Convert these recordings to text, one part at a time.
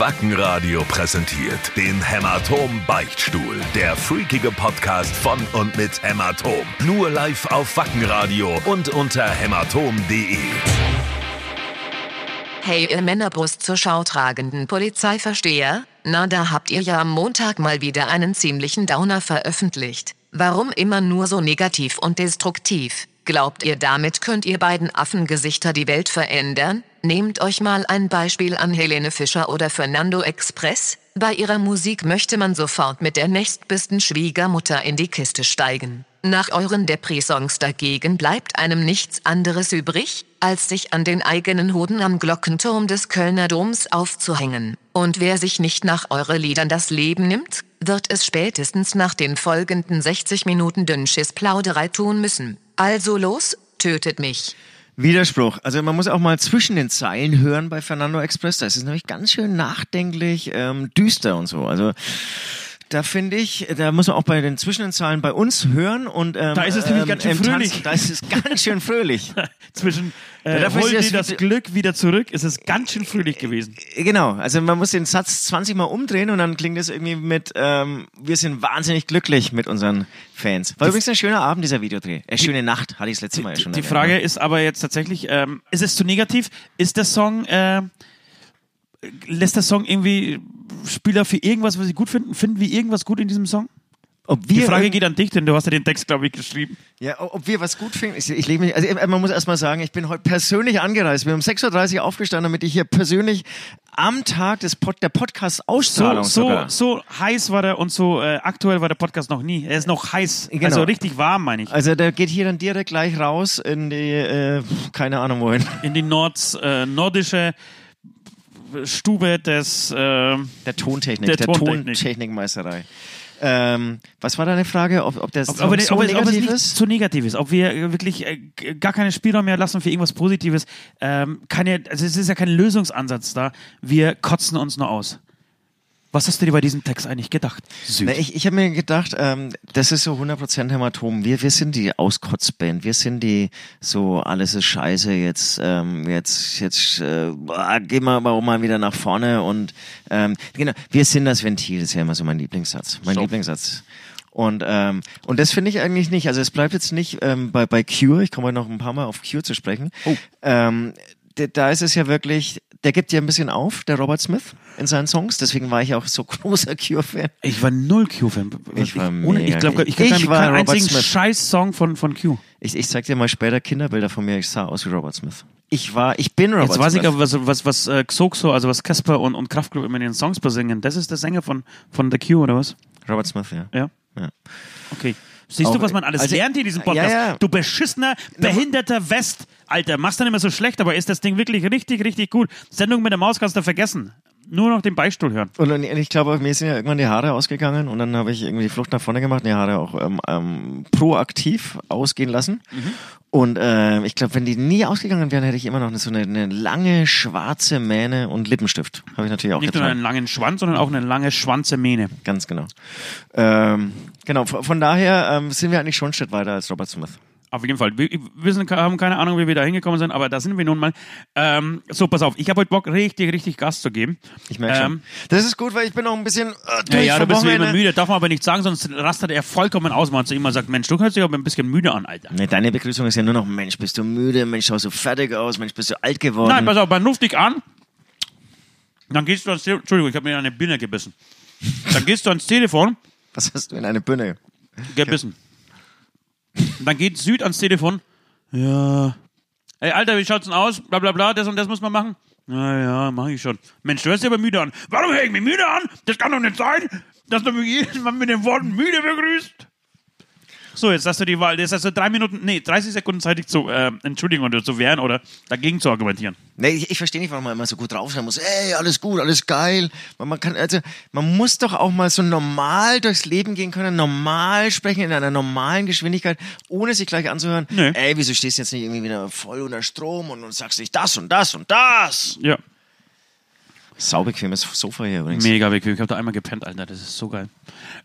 Wackenradio präsentiert den Hämatom Beichtstuhl. Der freakige Podcast von und mit Hämatom. Nur live auf Wackenradio und unter hämatom.de. Hey ihr Männerbrust zur Schau tragenden Polizeiversteher, na da habt ihr ja am Montag mal wieder einen ziemlichen Downer veröffentlicht. Warum immer nur so negativ und destruktiv? Glaubt ihr damit könnt ihr beiden Affengesichter die Welt verändern? Nehmt euch mal ein Beispiel an Helene Fischer oder Fernando Express. Bei ihrer Musik möchte man sofort mit der nächstbesten Schwiegermutter in die Kiste steigen. Nach euren Depri-Songs dagegen bleibt einem nichts anderes übrig, als sich an den eigenen Hoden am Glockenturm des Kölner Doms aufzuhängen. Und wer sich nicht nach eure Liedern das Leben nimmt, wird es spätestens nach den folgenden 60 Minuten Dünnschiss-Plauderei tun müssen. Also los, tötet mich. Widerspruch. Also man muss auch mal zwischen den Zeilen hören bei Fernando Express. Da ist nämlich ganz schön nachdenklich, ähm, düster und so. Also da finde ich, da muss man auch bei den Zwischenzahlen bei uns hören und ähm, Da ist es nämlich ähm, ganz schön im fröhlich. Tanzen, da ist es ganz schön fröhlich. Zwischen äh, dafür hol ist dir das- das Glück wieder zurück, ist es ganz schön fröhlich gewesen. Genau, also man muss den Satz 20 Mal umdrehen und dann klingt es irgendwie mit, ähm, wir sind wahnsinnig glücklich mit unseren Fans. War übrigens ein schöner Abend, dieser Videodreh. Äh, schöne Nacht, hatte ich das letzte Mal ja schon Die erwähnt, Frage ne? ist aber jetzt tatsächlich, ähm, ist es zu negativ? Ist der Song, äh, lässt der Song irgendwie Spieler für irgendwas, was sie gut finden? Finden wir irgendwas gut in diesem Song? Die Frage geht an dich, denn du hast ja den Text, glaube ich, geschrieben. Ja, ob wir was gut finden. Ich, ich lege mich, also äh, man muss erstmal sagen, ich bin heute persönlich angereist. Wir haben um 6.30 Uhr aufgestanden, damit ich hier persönlich am Tag des Pod, der So, Podcast-Ausstrahlung so, sogar. so heiß war der und so äh, aktuell war der Podcast noch nie. Er ist noch heiß, Genau. also richtig warm, meine ich. Also der geht hier dann direkt gleich raus in die, äh, keine Ahnung wohin. In die Nords, äh, nordische Stube des... Äh, Der Tontechnik, Der der, Tontechnik. Tontechnikmeisterei. Ähm, was war deine Frage? Ob, ob der Ob, ob, so ob, es- ob es negativ nicht ist? zu negativ ist, ob wir äh, wirklich äh, gar keinen Spielraum mehr lassen für irgendwas Positives. Ähm, keine, also es ist ja kein Lösungsansatz da. Wir kotzen uns nur aus. Was hast du dir bei diesem Text eigentlich gedacht? Na, ich ich habe mir gedacht, ähm, das ist so 100% Hämatom. Wir, wir sind die Auskotzband. Wir sind die so, alles ist scheiße, jetzt, ähm, jetzt, jetzt äh, gehen wir aber auch mal wieder nach vorne. Und ähm, genau, wir sind das Ventil, das ist ja immer so mein Lieblingssatz. Mein So. Lieblingssatz. Und, ähm, und das finde ich eigentlich nicht. Also es bleibt jetzt nicht ähm, bei, bei Cure, ich komme heute noch ein paar Mal auf Cure zu sprechen. Oh. Ähm, da ist es ja wirklich, der gibt ja ein bisschen auf, der Robert Smith, in seinen Songs. Deswegen war ich auch so großer Cure-Fan. ich war null Q-Fan. Ich war ohne, ich glaube, ich, Ich war keinen Robert einzigen Smith. Scheiß-Song von, von Q. Ich, ich zeig dir mal später Kinderbilder von mir. Ich sah aus wie Robert Smith. Ich war, ich bin Robert Jetzt weiß Smith. ich aber, was, was, was äh, Xoxo, also was Casper und, und Kraftklub immer in den Songs besingen. Das ist der Sänger von, von The Q, oder was? Robert Smith, ja. Ja. Ja. Okay. Siehst du, Auch- was man alles also- lernt in diesem Podcast? Ja, ja. Du beschissener, behinderter West. Alter, machst dann immer so schlecht, aber ist das Ding wirklich richtig, richtig gut. Sendung mit der Maus kannst du vergessen. Nur noch den Beistuhl hören. Und ich glaube, mir sind ja irgendwann die Haare ausgegangen und dann habe ich irgendwie die Flucht nach vorne gemacht, die Haare auch ähm, ähm, proaktiv ausgehen lassen. Mhm. Und ähm, ich glaube, wenn die nie ausgegangen wären, hätte ich immer noch so eine, eine lange schwarze Mähne und Lippenstift. Habe ich natürlich auch Nicht nur getragen. einen langen Schwanz, sondern auch eine lange Schwanzemähne. Ganz genau. Ähm, genau, von von daher ähm, sind wir eigentlich schon einen Schritt weiter als Robert Smith. Auf jeden Fall. Wir, sind, haben keine Ahnung, wie wir da hingekommen sind, aber da sind wir nun mal. Ähm, so, pass auf. Ich habe heute Bock, richtig, richtig Gas zu geben. Ich merke schon. Ähm, Das ist gut, weil ich bin auch ein bisschen äh, Ja, durch ja, du vom bist wie immer Wochenende. müde. Darf man aber nicht sagen, sonst rastet er vollkommen aus, wenn man zu ihm mal sagt, Mensch, du hörst dich aber ein bisschen müde an, Alter. Nee, deine Begrüßung ist ja nur noch, Mensch, bist du müde, Mensch, schaust du fertig aus, Mensch, bist du alt geworden. Nein, pass auf, man ruft dich an, dann gehst du ans Telefon, Entschuldigung, ich habe mir in eine Birne gebissen. Dann gehst du ans Telefon, Was hast du in eine Birne? gebissen. Dann geht Süd ans Telefon, ja, ey, Alter, wie schaut's denn aus, bla bla bla, das und das muss man machen. Na ja, mach ich schon. Mensch, du hörst dich aber müde an. Warum höre ich mich müde an? Das kann doch nicht sein, dass du mich jedes Mal mit den Worten müde begrüßt. So, jetzt hast du die Wahl. Jetzt hast du drei Minuten, nee, 30 Sekunden Zeit, dich zu äh, entschuldigen oder zu wehren oder dagegen zu argumentieren. Nee, ich, ich verstehe nicht, warum man immer so gut drauf sein muss. Ey, alles gut, alles geil. Man, man kann, also, man muss doch auch mal so normal durchs Leben gehen können, normal sprechen in einer normalen Geschwindigkeit, ohne sich gleich anzuhören. Nö. Ey, wieso stehst du jetzt nicht irgendwie wieder voll unter Strom und, und sagst nicht das und das und das? Ja. Saubequemes Sofa hier übrigens. Mega bequem. Ich habe da einmal gepennt, Alter. Das ist so geil.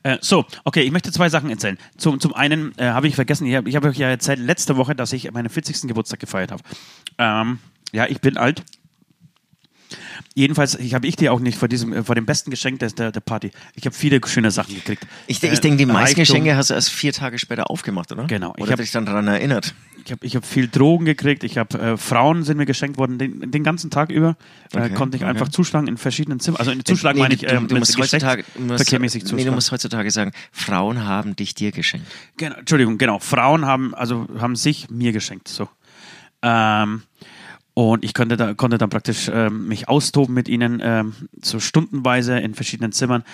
Äh, so, okay, ich möchte zwei Sachen erzählen. Zum, zum einen äh, habe ich vergessen, ich habe hab euch ja erzählt letzte Woche, dass ich meinen 40. Geburtstag gefeiert habe. Ähm, ja, ich bin alt. Jedenfalls, ich habe ich dir auch nicht vor diesem, äh, vor dem besten Geschenk der, der, der Party. Ich habe viele schöne Sachen gekriegt. Ich, ich Äh, denke, die meisten Reichtum. Geschenke hast du erst vier Tage später aufgemacht, oder? Genau. Ich Oder hab- dich dann daran erinnert. Ich habe ich hab viel Drogen gekriegt, ich habe äh, Frauen sind mir geschenkt worden, den, den ganzen Tag über äh, Okay, konnte ich okay. einfach zuschlagen in verschiedenen Zimmern. Also in zuschlagen Nee, meine ich, du, ähm, du musst heutzutage, du musst, nee, du musst heutzutage sagen, Frauen haben dich dir geschenkt. Genau, Entschuldigung, genau. Frauen haben, also haben sich mir geschenkt. So. Ähm, und ich konnte, da, konnte dann praktisch ähm, mich austoben mit ihnen, ähm, so stundenweise in verschiedenen Zimmern.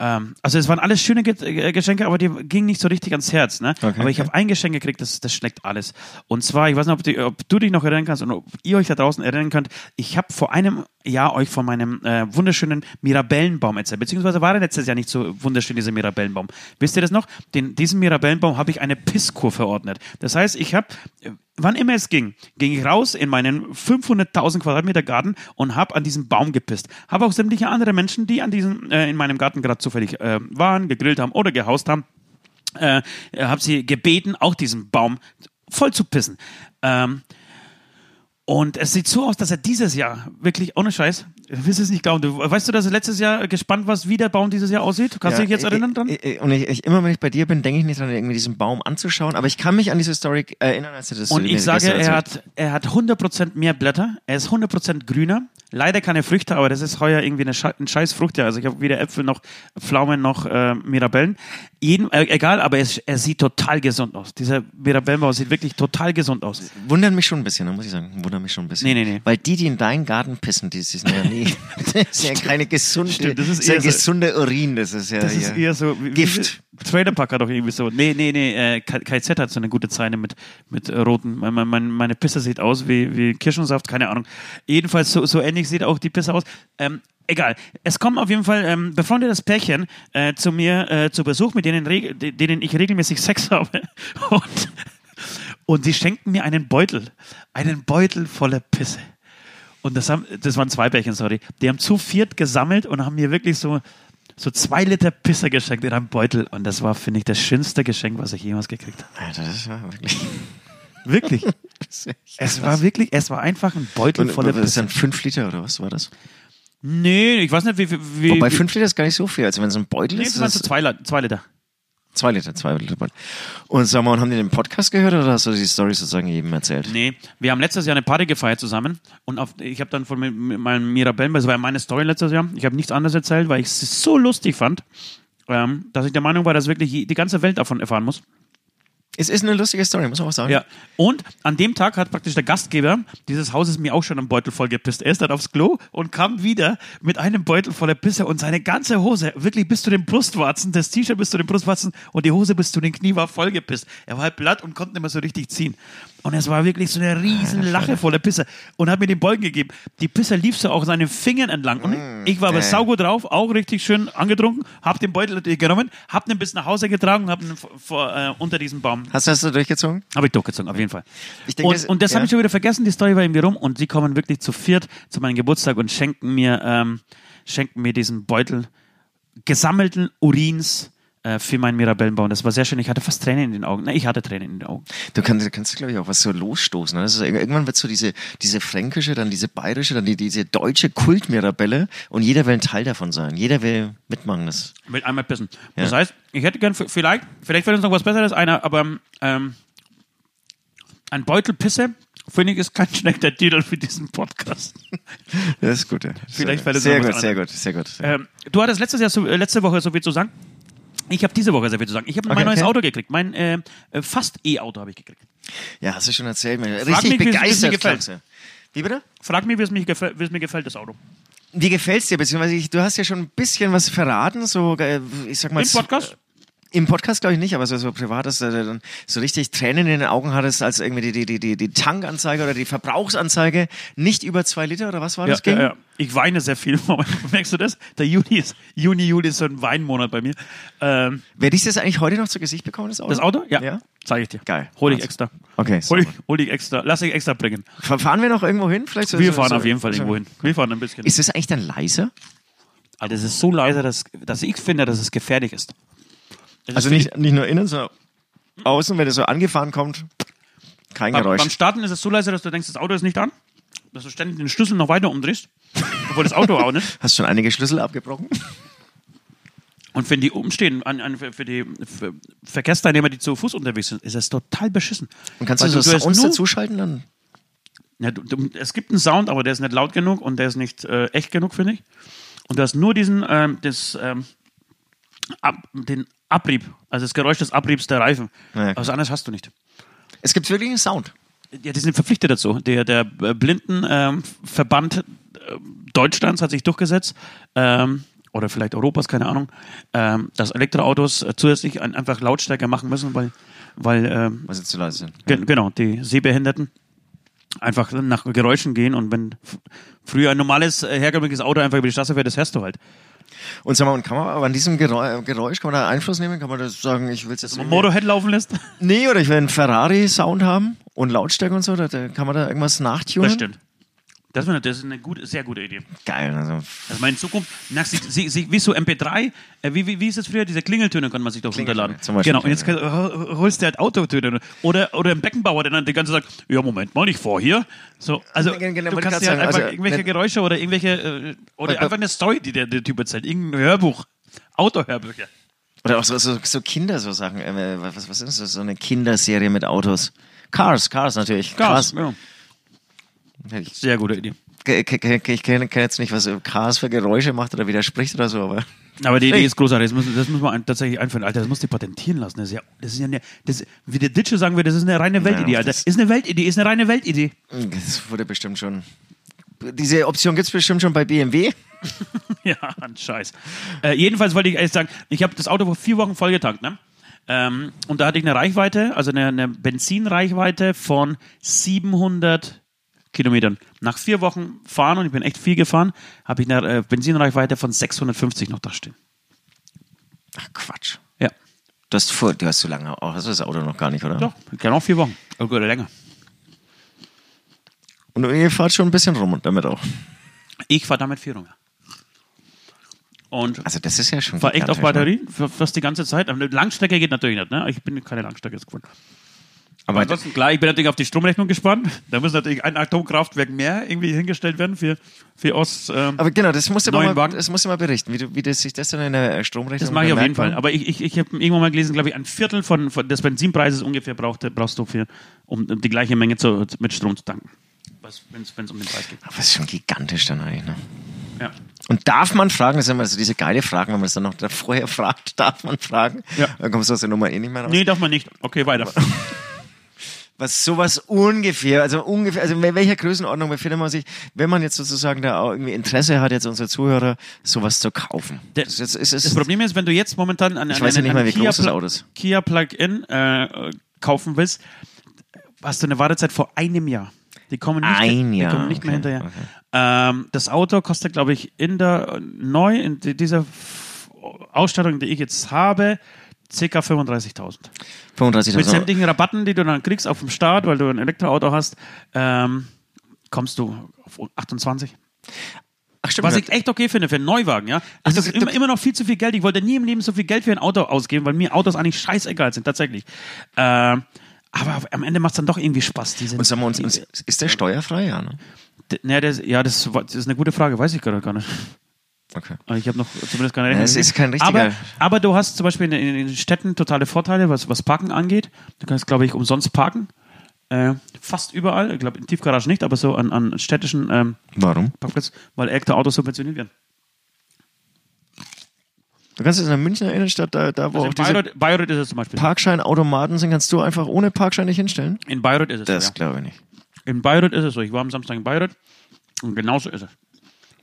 Ähm, also es waren alles schöne Ge äh, Geschenke, aber die gingen nicht so richtig ans Herz. Ne? Okay, aber ich okay. habe ein Geschenk gekriegt, das, das schlägt alles. Und zwar, ich weiß nicht, ob, die, ob du dich noch erinnern kannst und ob ihr euch da draußen erinnern könnt, ich habe vor einem Jahr euch von meinem äh, wunderschönen Mirabellenbaum erzählt. Beziehungsweise war er letztes Jahr nicht so wunderschön, dieser Mirabellenbaum. Wisst ihr das noch? Den, diesem Mirabellenbaum habe ich eine Pisskur verordnet. Das heißt, ich habe, wann immer es ging, ging ich raus in meinen 500.000 Quadratmeter Garten und habe an diesem Baum gepisst. Habe auch sämtliche andere Menschen, die an diesem, äh, in meinem Garten gerade zufällig äh, waren, gegrillt haben oder gehaust haben, äh, habe sie gebeten, auch diesen Baum voll zu pissen. Ähm, und es sieht so aus, dass er dieses Jahr wirklich, ohne Scheiß, du wirst es nicht glauben, du, weißt du, dass du letztes Jahr gespannt warst, wie der Baum dieses Jahr aussieht? Kannst du dich jetzt erinnern dran? Und ich, ich, immer wenn ich bei dir bin, denke ich nicht dran, irgendwie diesen Baum anzuschauen. Aber ich kann mich an diese Story erinnern, als du das Und ich sage, er hat, er hat 100% mehr Blätter, er ist 100% grüner, leider keine Früchte, aber das ist heuer irgendwie eine Sche ein scheiß Frucht, ja. Also ich habe weder Äpfel noch Pflaumen noch äh, Mirabellen. Jeden, äh, egal, aber es, er sieht total gesund aus. Dieser Mirabellenbaum sieht wirklich total gesund aus. Wundern mich schon ein bisschen, da muss ich sagen. Wundern mich schon ein bisschen. Nee, nee, nee. Weil die, die in deinen Garten pissen, die sind ja nie. Das ist ja keine gesunde, Stimmt, das ist ja eher so- gesunde Urin, das ist ja. Das ist eher so wie, Gift. Wie, Trailerpark hat doch irgendwie so. Nee, nee, nee. Äh, KZ hat so eine gute Zeile mit, mit roten. Mein, mein, mein, meine Pisse sieht aus wie, wie Kirschensaft, keine Ahnung. Jedenfalls so, so ähnlich sieht auch die Pisse aus. Ähm, egal. Es kommen auf jeden Fall ähm, befreundetes Pärchen äh, zu mir äh, zu Besuch, mit denen, denen ich regelmäßig Sex habe. Und, und sie schenken mir einen Beutel. Einen Beutel voller Pisse. Und das, haben, das waren zwei Bärchen, sorry. Die haben zu viert gesammelt und haben mir wirklich so, so zwei Liter Pisse geschenkt in einem Beutel. Und das war, finde ich, das schönste Geschenk, was ich jemals gekriegt habe. Alter, das war wirklich. Wirklich. das Es war wirklich, es war einfach ein Beutel voller das ist Pisse. dann fünf Liter oder was war das? Nee, ich weiß nicht, wie. wie, Wobei fünf Liter ist gar nicht so viel. Also wenn es ein Beutel Nee, ist, das waren so das zwei, zwei Liter. Zwei Liter, zwei Liter. Und sag mal, haben die den Podcast gehört oder hast du die Story sozusagen jedem erzählt? Nee, wir haben letztes Jahr eine Party gefeiert zusammen und auf, ich habe dann von meinem Mirabellen, das war ja meine Story letztes Jahr, ich habe nichts anderes erzählt, weil ich es so lustig fand, ähm, dass ich der Meinung war, dass wirklich die ganze Welt davon erfahren muss. Es ist eine lustige Story, muss man auch sagen. Ja. Und an dem Tag hat praktisch der Gastgeber dieses Hauses mir auch schon einen Beutel voll gepisst. Er ist dann aufs Klo und kam wieder mit einem Beutel voller Pisse und seine ganze Hose, wirklich bis zu den Brustwarzen, das T-Shirt bis zu den Brustwarzen und die Hose bis zu den Knie war voll gepisst. Er war halt platt und konnte nicht mehr so richtig ziehen. Und es war wirklich so eine riesen Lache voller Pisse und hat mir den Beutel gegeben. Die Pisse lief so auch seinen Fingern entlang. Und ich war aber geil. saugut drauf, auch richtig schön angetrunken, hab den Beutel genommen, hab ihn bis nach Hause getragen und hab ihn vor, äh, unter diesem Baum Hast du das so durchgezogen? habe ich durchgezogen, auf jeden Fall. Ich denke, das- und, und das ja. habe ich schon wieder vergessen, die Story war irgendwie rum und sie kommen wirklich zu viert zu meinem Geburtstag und schenken mir, ähm, schenken mir diesen Beutel gesammelten Urins für meinen Mirabellenbaum. Das war sehr schön. Ich hatte fast Tränen in den Augen. Nein, ich hatte Tränen in den Augen. Du kannst, kannst glaube ich, auch was so losstoßen. Ne? Das ist, irgendwann wird so diese, diese fränkische, dann diese bayerische, dann die, diese deutsche Kultmirabelle und jeder will ein Teil davon sein. Jeder will mitmachen. Das. Mit einmal pissen. Das Ja. heißt, ich hätte gern, vielleicht, vielleicht fällt uns noch was Besseres einer, aber ähm, ein Beutel Pisse, finde ich, ist kein schlechter Titel für diesen Podcast. das ist gut, ja. Vielleicht es sehr noch was gut, sehr gut, sehr gut. Ähm, du hattest letztes Jahr so, äh, letzte Woche so viel zu sagen. Ich habe diese Woche sehr viel zu sagen. Ich habe Okay, mein neues okay. Auto gekriegt. Mein äh, äh, fast E-Auto habe ich gekriegt. Ja, hast du schon erzählt. Mir. Richtig mich, es- wie es mir begeistert. gefällt. Wie bitte? Frag mich, wie es, mich gefällt, wie es mir gefällt, das Auto. Wie gefällt's dir? Beziehungsweise ich, du hast ja schon ein bisschen was verraten, so äh, ich sag mal Im Podcast? Im Podcast glaube ich nicht, aber so, so privat, dass du dann so richtig Tränen in den Augen hattest, als irgendwie die, die, die, die, Tankanzeige oder die Verbrauchsanzeige nicht über zwei Liter oder was war Ja, das? ging? ja, ja. Ich weine sehr viel. Merkst du das? Der Juni ist, Juni, Juli ist so ein Weinmonat bei mir. Ähm, Werde ich das eigentlich heute noch zu Gesicht bekommen, das Auto? das Auto? Ja. Ja? Zeige ich dir. Geil. Hol ich extra. Okay, Hol ich, hol ich extra. Lass ich extra bringen. Fa- Fahren wir noch irgendwo hin? Vielleicht so, Wir fahren so, auf jeden Fall so. irgendwo hin. Wir fahren ein bisschen. Ist das eigentlich dann leiser? Alter, es ist so leise, dass, dass ich finde, dass es gefährlich ist. Also nicht, nicht nur innen, sondern außen, wenn es so angefahren kommt, kein Beim, Geräusch. beim Starten ist es so leise, dass du denkst, das Auto ist nicht an. dass du ständig den Schlüssel noch weiter umdrehst, obwohl das Auto auch nicht. Hast schon einige Schlüssel abgebrochen? Und wenn die umstehen, an, an, für die für Verkehrsteilnehmer, die zu Fuß unterwegs sind, ist das total beschissen. Und kannst Weil du so hast Sounds nur- dazuschalten dann? Ja, du, du, es gibt einen Sound, aber der ist nicht laut genug und der ist nicht äh, echt genug, finde ich. Und du hast nur diesen, ähm, das, ähm, ab, den Abrieb, also das Geräusch des Abriebs der Reifen. Ja, klar. Was anderes hast du nicht. Es gibt wirklich einen Sound. Ja, die sind verpflichtet dazu. Der, der äh, Blindenverband äh, Deutschlands hat sich durchgesetzt, ähm, oder vielleicht Europas, keine Ahnung, ähm, dass Elektroautos zusätzlich ein, einfach Lautstärker machen müssen, weil, weil ähm, Was jetzt zu leise sind. Ge genau, die Sehbehinderten einfach nach Geräuschen gehen und wenn früher ein normales, äh, herkömmliches Auto einfach über die Straße fährt, das hörst du halt. Und sag mal, und kann man aber an diesem Geräusch, kann man da Einfluss nehmen? Kann man das sagen, ich will es jetzt. Wenn man Motorhead laufen lässt, Nee, oder ich will einen Ferrari-Sound haben und Lautstärke und so, da, da kann man da irgendwas nachtunen? das stimmt. Das, ist eine gute, sehr gute Idee. Geil. Also, Also meine Zukunft, nach, sie, sie, sie, wie so MP3, äh, wie, wie, wie ist das früher? Diese Klingeltöne kann man sich doch runterladen. zum Beispiel, genau, und jetzt kann, holst du halt Autotöne. Oder, oder ein Beckenbauer, der dann die ganze Zeit sagt, ja, Moment mal, ich fahr hier. So, also, Genau, genau, du kannst dir halt einfach also, irgendwelche Geräusche oder irgendwelche, äh, oder einfach eine Story, die der, der Typ erzählt. Irgendein Hörbuch. Autohörbücher. oder auch so, so, so Kinder, so Sachen. Äh, was, was ist das? So eine Kinderserie mit Autos. Cars, Cars natürlich. Gas, Cars. ja. Sehr gute Idee. Ich kenne kenn jetzt nicht, was Cars für Geräusche macht oder widerspricht oder so, aber. Aber die Idee ist großartig. Das muss, das muss man tatsächlich einführen. Alter, das muss die patentieren lassen. Das ist ja, das ist ja eine, das, wie der Ditsche sagen würde, das ist eine reine Weltidee, Alter. das- Ist eine Weltidee, ist eine reine Weltidee. Das wurde bestimmt schon. Diese Option gibt es bestimmt schon bei BMW. Ja, ein Scheiß. Äh, jedenfalls wollte ich ehrlich sagen, ich habe das Auto vor vier Wochen vollgetankt, ne? Ähm, und da hatte ich eine Reichweite, also eine, eine Benzinreichweite von 700 Kilometern. Nach vier Wochen fahren, und ich bin echt viel gefahren, habe ich eine äh, Benzinreichweite von 650 noch da stehen. Ach Quatsch. Ja. Du hast, vor, du hast so lange, oh, hast du das Auto noch gar nicht, oder? Doch, gerne auch vier Wochen. Oder länger. Und ihr fahrt schon ein bisschen rum und damit auch. Ich fahre damit vier rum. ja. Und Also das ist ja schon war echt auf gigantisch, ne? Fast die ganze Zeit. Aber eine Langstrecke geht natürlich nicht, ne? Ich bin keine Langstrecke gefahren. Aber ansonsten, klar, ich bin natürlich auf die Stromrechnung gespannt. Da muss natürlich ein Atomkraftwerk mehr irgendwie hingestellt werden für, für Ost. Ähm, Aber genau, das musst du mal, Wagen? das musst du mal berichten, wie, du, wie das sich das dann in der Stromrechnung das mache ich auf jeden Fall. Aber ich, ich, ich habe irgendwann mal gelesen, glaube ich, ein Viertel von, von des Benzinpreises ungefähr braucht, brauchst du, für, um die gleiche Menge zu, mit Strom zu tanken. Wenn es um den Preis geht. Aber das ist schon gigantisch dann eigentlich, ne? Ja. Und darf man fragen, das sind immer so diese geile Fragen, wenn man es dann noch vorher fragt, darf man fragen? Ja. Dann kommst du aus der Nummer eh nicht mehr raus. Nee, darf man nicht. Okay, weiter. Was sowas ungefähr, also ungefähr, also in welcher Größenordnung befindet man sich, wenn man jetzt sozusagen da auch irgendwie Interesse hat, jetzt unsere Zuhörer, sowas zu kaufen? Der- das, ist, Das Problem ist, wenn du jetzt momentan an, Ich an, weiß ja an, nicht an mal, wie Kia groß das Pla- Auto ist. Kia Plug-in äh, kaufen willst, hast du eine Wartezeit vor einem Jahr. Die kommen nicht, Ein die Jahr, kommen nicht mehr okay, hinterher. Ähm, das Auto kostet, glaube ich, in der neu in di- dieser Ausstattung, die ich jetzt habe, ca. 35.000. 35 Mit sämtlichen Rabatten, die du dann kriegst auf dem Start, weil du ein Elektroauto hast, ähm, kommst du auf 28. Ach, stimmt, Was ich echt okay finde für einen Neuwagen, ja. Das du- ist immer, immer noch viel zu viel Geld. Ich wollte nie im Leben so viel Geld für ein Auto ausgeben, weil mir Autos eigentlich scheißegal sind, tatsächlich. Ähm, aber am Ende macht es dann doch irgendwie Spaß. Diese, und sagen wir uns, ist der steuerfrei? Ja, ne? D- ne, das, ja, das, das ist eine gute Frage, weiß ich gerade gar nicht. Okay. Aber Ich habe noch zumindest keine Rechnung. es ist kein richtiger- aber, aber du hast zum Beispiel in, in, in den Städten totale Vorteile, was, was Parken angeht. Du kannst, glaube ich, umsonst parken. Äh, fast überall. Ich glaube, in Tiefgaragen nicht, aber so an, an städtischen ähm, Warum? Parkplätzen, weil Elektroautos subventioniert werden. Du kannst jetzt in der Münchner Innenstadt, da, da wo Also auch in diese Bayreuth, Bayreuth ist es zum Beispiel. Parkscheinautomaten sind, kannst du einfach ohne Parkschein nicht hinstellen? In Bayreuth ist es Das so. Ja. glaube ich nicht. In Bayreuth ist es so. Ich war am Samstag in Bayreuth und genauso ist es.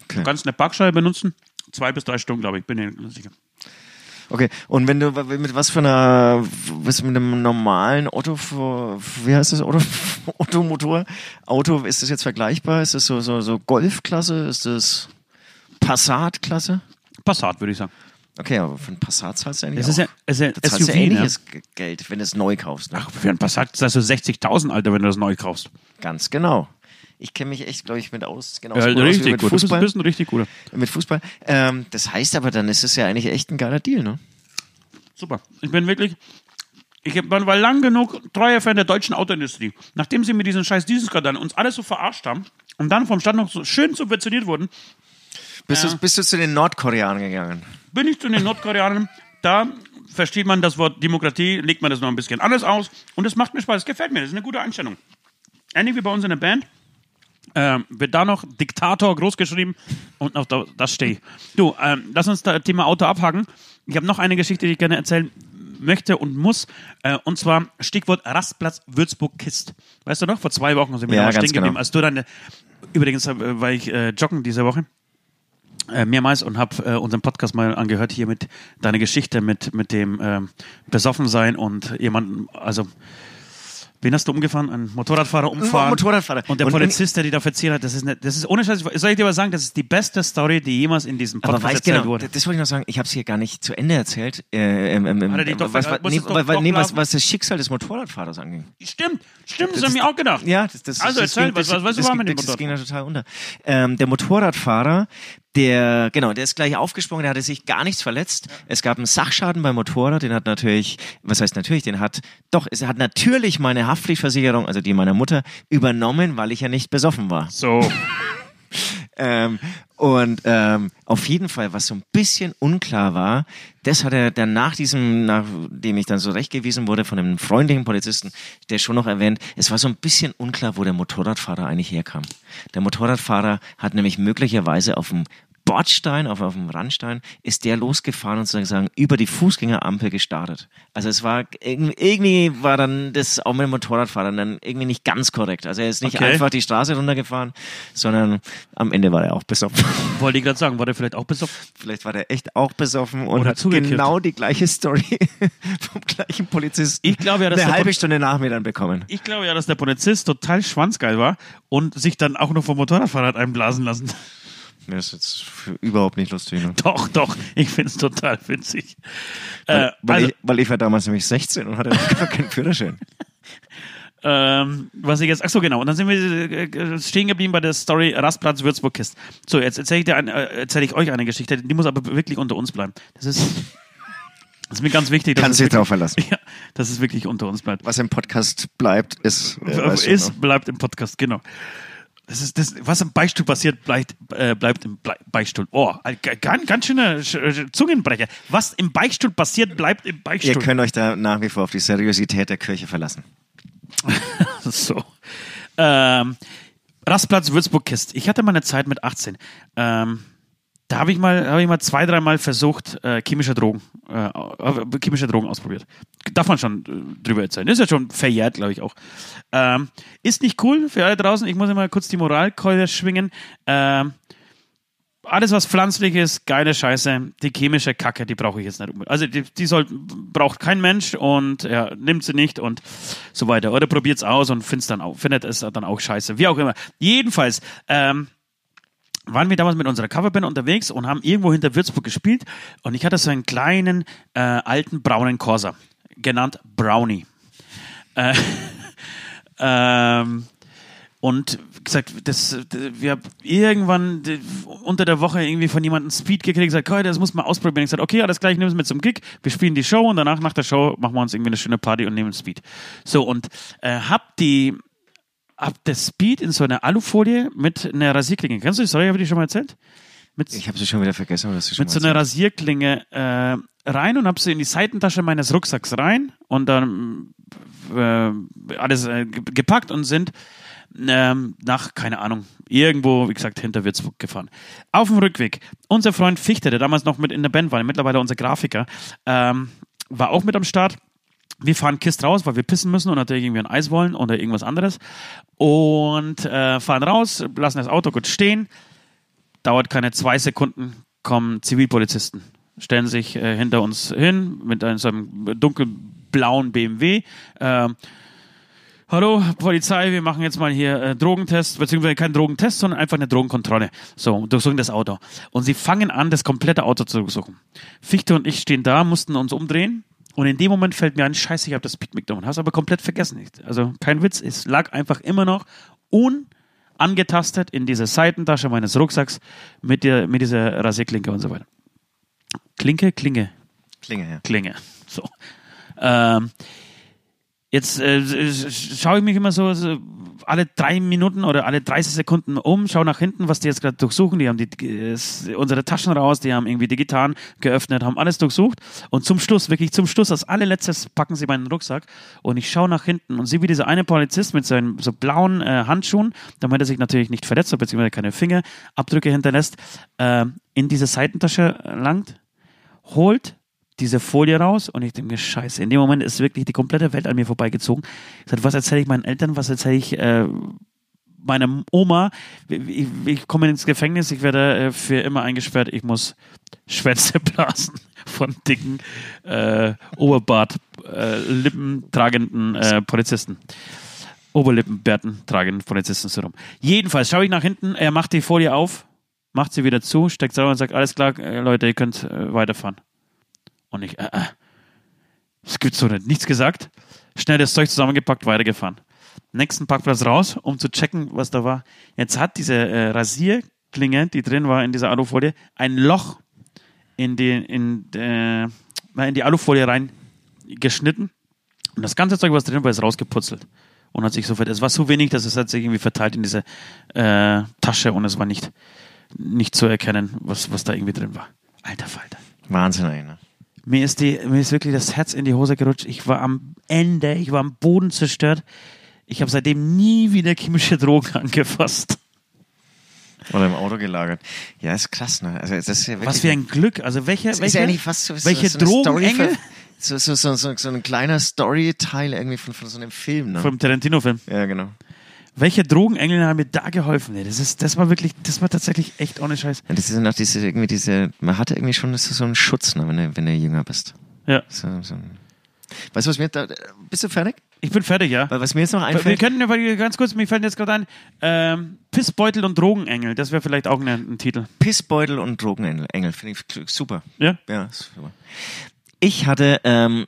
Okay. Du kannst eine Parkscheibe benutzen, zwei bis drei Stunden, glaube ich, bin mir nicht sicher. Okay, und wenn du mit was für einer, was mit einem normalen Otto, wie heißt das, Otto, Ottomotor, Auto, ist das jetzt vergleichbar? Ist das so, so, so Golfklasse? Ist das Passat-Klasse? Passat, würde ich sagen. Okay, aber für einen Passat zahlst du eigentlich Das ist ja, ist ja SUV, du ja ne? ähnliches Geld, wenn du es neu kaufst. Ne? Ach, für einen Passat zahlst du 60.000, Alter, wenn du das neu kaufst. Ganz genau. Ich kenne mich echt, glaube ich, mit aus, genau Ja, wie richtig mit gut. Fußball. das ist ein richtig guter. Mit Fußball. Ähm, das heißt aber, dann ist es ja eigentlich echt ein geiler Deal, ne? Super. Ich bin wirklich, ich man war lang genug treuer Fan der deutschen Autoindustrie. Nachdem sie mit diesen scheiß Dieselskandalen uns alle so verarscht haben und dann vom Staat noch so schön subventioniert wurden, Bist, Ja. du, bist du zu den Nordkoreanern gegangen? bin ich zu den Nordkoreanern. Da versteht man das Wort Demokratie, legt man das noch ein bisschen anders aus. Und es macht mir Spaß, es gefällt mir, das ist eine gute Einstellung. Ähnlich wie bei uns in der Band. Ähm, wird da noch Diktator groß geschrieben und auf da- das stehe ich. Du, ähm, lass uns das Thema Auto abhaken. Ich habe noch eine Geschichte, die ich gerne erzählen möchte und muss. Äh, und zwar Stichwort Rastplatz Würzburg-Kist. Weißt du noch? Vor zwei Wochen sind wir Ja, ganz stehen geblieben, genau. als du deine. Übrigens äh, war ich äh, joggen diese Woche äh, mehrmals und habe äh, unseren Podcast mal angehört hier mit deiner Geschichte mit mit dem ähm, Besoffensein und jemanden, also wen hast du umgefahren? Ein Motorradfahrer umfahren. Motorradfahrer. Und der Und- Polizist, der die da verziert hat, das ist, eine, das ist ohne Scheiß, soll ich dir was sagen, das ist die beste Story, die jemals in diesem Aber Podcast weißt erzählt genau, wurde. das wollte ich noch sagen, ich habe es hier gar nicht zu Ende erzählt. Äh, ähm, ähm, Hat er dich doch was, was, nee, doch nee, was, was das Schicksal des Motorradfahrers anging. Stimmt, stimmt, das, Das habe ich ist- mir auch gedacht. Ja, das, das, Also das, erzähl, ging, was- das, was- was das, war mit dem das ging Motorrad? ja total unter. Ähm, der Motorradfahrer, der, genau, der ist gleich aufgesprungen, der hatte sich gar nichts verletzt. Es gab einen Sachschaden beim Motorrad, den hat natürlich, was heißt natürlich, den hat, doch, es hat natürlich meine Haftpflichtversicherung, also die meiner Mutter, übernommen, weil ich ja nicht besoffen war. So. Ähm, und ähm, auf jeden Fall, was so ein bisschen unklar war, das hat er dann nach diesem, nachdem ich dann so rechtgewiesen wurde von einem freundlichen Polizisten, der schon noch erwähnt, es war so ein bisschen unklar, wo der Motorradfahrer eigentlich herkam. Der Motorradfahrer hat nämlich möglicherweise auf dem Bordstein, auf, auf dem Randstein, ist der losgefahren und sozusagen über die Fußgängerampel gestartet. Also es war, irgendwie, war dann das auch mit dem Motorradfahrer dann irgendwie nicht ganz korrekt. Also er ist nicht Okay. einfach die Straße runtergefahren, sondern am Ende war er auch besoffen. Wollte ich gerade sagen, war der vielleicht auch besoffen? Vielleicht war der echt auch besoffen und Oder hat zugekippt. genau die gleiche Story vom gleichen Polizisten Ich glaube ja, dass eine halbe Stunde nach mir dann bekommen. Ich glaube ja, dass der Polizist total schwanzgeil war und sich dann auch noch vom Motorradfahrer hat einblasen lassen. Das ist jetzt überhaupt nicht lustig. Ne? Doch, doch, ich finde es total witzig. Äh, Weil, weil, also, ich, weil ich war damals nämlich 16 und hatte noch gar keinen Führerschein. ähm, was ich jetzt, ach so genau, und dann sind wir äh, stehen geblieben bei der Story Rastplatz Würzburg Kist. So, jetzt erzähle ich, ein- äh, erzähl ich euch eine Geschichte, die muss aber wirklich unter uns bleiben. Das ist, das ist mir ganz wichtig. dass Kannst drauf wirklich- verlassen. Ja, dass es wirklich unter uns bleibt. Was im Podcast bleibt, ist, äh, du ist, noch. bleibt im Podcast, genau. Das ist das, was im Beichtstuhl passiert, bleibt, äh, bleibt im Blei- Beichtstuhl. Oh, ganz, ganz schöner Sch- Sch- Zungenbrecher. Was im Beichtstuhl passiert, bleibt im Ihr Beichtstuhl. könnt euch da nach wie vor auf die Seriosität der Kirche verlassen. So. Ähm, Rastplatz Würzburg-Kist. Ich hatte mal eine Zeit mit 18. Ähm, da habe ich mal, habe ich mal zwei, dreimal versucht, äh, chemische Drogen, äh, äh, chemische Drogen ausprobiert. Darf man schon äh, drüber erzählen. Ist ja schon verjährt, glaube ich auch. Ähm, ist nicht cool für alle draußen. Ich muss immer kurz die Moralkeule schwingen. Ähm, alles, was pflanzlich ist, geile Scheiße. Die chemische Kacke, die brauche ich jetzt nicht unbedingt. Also die, die soll, braucht kein Mensch und ja, nimmt sie nicht und so weiter. Oder probiert's aus und dann auch, findet es dann auch scheiße. Wie auch immer. Jedenfalls, ähm, waren wir damals mit unserer Coverband unterwegs und haben irgendwo hinter Würzburg gespielt und ich hatte so einen kleinen, äh, alten braunen Corsa, genannt Brownie. Äh, ähm, und gesagt, das, wir haben irgendwann unter der Woche irgendwie von jemandem Speed gekriegt, gesagt, "Koy, das muss man ausprobieren. Ich gesagt, okay, alles gleich, nimm es mit zum Gig. Wir spielen die Show und danach nach der Show machen wir uns irgendwie eine schöne Party und nehmen Speed. So und äh, hab die hab das Speed in so einer Alufolie mit einer Rasierklinge. Kennst du die Story? Habe ich die schon mal erzählt? Mit, Ich habe sie schon wieder vergessen, aber das ist schon mit so einer Rasierklinge äh, rein und habe sie in die Seitentasche meines Rucksacks rein und dann äh, alles äh, ge- gepackt und sind ähm, nach, keine Ahnung, irgendwo, wie gesagt, hinter Würzburg gefahren. Auf dem Rückweg, unser Freund Fichte, der damals noch mit in der Band war, mittlerweile unser Grafiker, ähm, war auch mit am Start. Wir fahren Kist raus, weil wir pissen müssen und natürlich irgendwie ein Eis wollen oder irgendwas anderes. Und äh, fahren raus, lassen das Auto kurz stehen, dauert keine zwei Sekunden, kommen Zivilpolizisten, stellen sich äh, hinter uns hin mit einem, dunkelblauen BMW. ähm, Hallo, Polizei, wir machen jetzt mal hier äh, Drogentest, beziehungsweise kein Drogentest, sondern einfach eine Drogenkontrolle. So, durchsuchen das Auto. Und sie fangen an, das komplette Auto zu durchsuchen. Fichte und ich stehen da, mussten uns umdrehen. Und in dem Moment fällt mir ein, scheiße, ich habe das Speed mitgenommen. Hast aber komplett vergessen. Also kein Witz, es lag einfach immer noch unangetastet in dieser Seitentasche meines Rucksacks mit, der, mit dieser Rasierklinke und so weiter. Klinke, Klinge, Klinge, ja. Klinge. So. Ähm, Jetzt äh, schaue ich mich immer so, so alle drei Minuten oder alle 30 Sekunden um, schaue nach hinten, was die jetzt gerade durchsuchen. Die haben die, äh, unsere Taschen raus, die haben irgendwie die Gitarren geöffnet, haben alles durchsucht. Und zum Schluss, wirklich zum Schluss, als allerletztes packen sie meinen Rucksack und ich schaue nach hinten und sehe, wie dieser eine Polizist mit seinen so blauen äh, Handschuhen, damit er sich natürlich nicht verletzt hat, beziehungsweise keine Fingerabdrücke hinterlässt, äh, in diese Seitentasche langt, holt diese Folie raus und ich denke mir, scheiße, in dem Moment ist wirklich die komplette Welt an mir vorbeigezogen. Ich sage, was erzähle ich meinen Eltern, was erzähle ich äh, meiner Oma? Ich, ich, komme ins Gefängnis, ich werde äh, für immer eingesperrt, ich muss Schwänze blasen von dicken äh, Oberbart, äh, Lippen tragenden äh, Polizisten. Oberlippenbärten tragenden Polizisten so rum. Jedenfalls schaue ich nach hinten, er macht die Folie auf, macht sie wieder zu, steckt sauber und sagt, alles klar, äh, Leute, ihr könnt äh, weiterfahren. Und ich, äh, äh, es gibt so nicht. Nichts gesagt. Schnell das Zeug zusammengepackt, weitergefahren. Nächsten Parkplatz raus, um zu checken, was da war. Jetzt hat diese äh, Rasierklinge, die drin war in dieser Alufolie, ein Loch in die, in, äh, in die Alufolie rein geschnitten. Und das ganze Zeug, was drin war, ist rausgeputzelt. Und hat sich so es war so wenig, dass es hat sich irgendwie verteilt in diese äh, Tasche und es war nicht, nicht zu erkennen, was, was da irgendwie drin war. Alter Falter. Wahnsinn, ey, ne? Mir ist, die, mir ist wirklich das Herz in die Hose gerutscht. Ich war am Ende, ich war am Boden zerstört. Ich habe seitdem nie wieder chemische Drogen angefasst. Oder im Auto gelagert. Ja, ist krass, ne? Also, das ist ja Was für ein Glück. Also welche, welche, ist ja fast so, welche so Drogenengel? So, so, so, so, so ein kleiner Storyteil irgendwie von, von so einem Film, ne? Vom Tarantino-Film. Ja, genau. Welche Drogenengel haben mir da geholfen? Nee, das, ist, das war wirklich, das war tatsächlich echt ohne Scheiß. Ja, das ist noch diese, irgendwie diese, man hatte irgendwie schon so einen Schutz, ne, wenn, du, wenn du jünger bist. Ja. So, so. Weißt du, was mir da, bist du fertig? Ich bin fertig, ja. Was mir jetzt noch einfällt. Wir könnten ja ganz kurz, mir fällt jetzt gerade ein, ähm, Pissbeutel und Drogenengel, das wäre vielleicht auch ein, ein Titel. Pissbeutel und Drogenengel, Engel, finde ich super. Ja? Ja, super. Ich hatte ähm,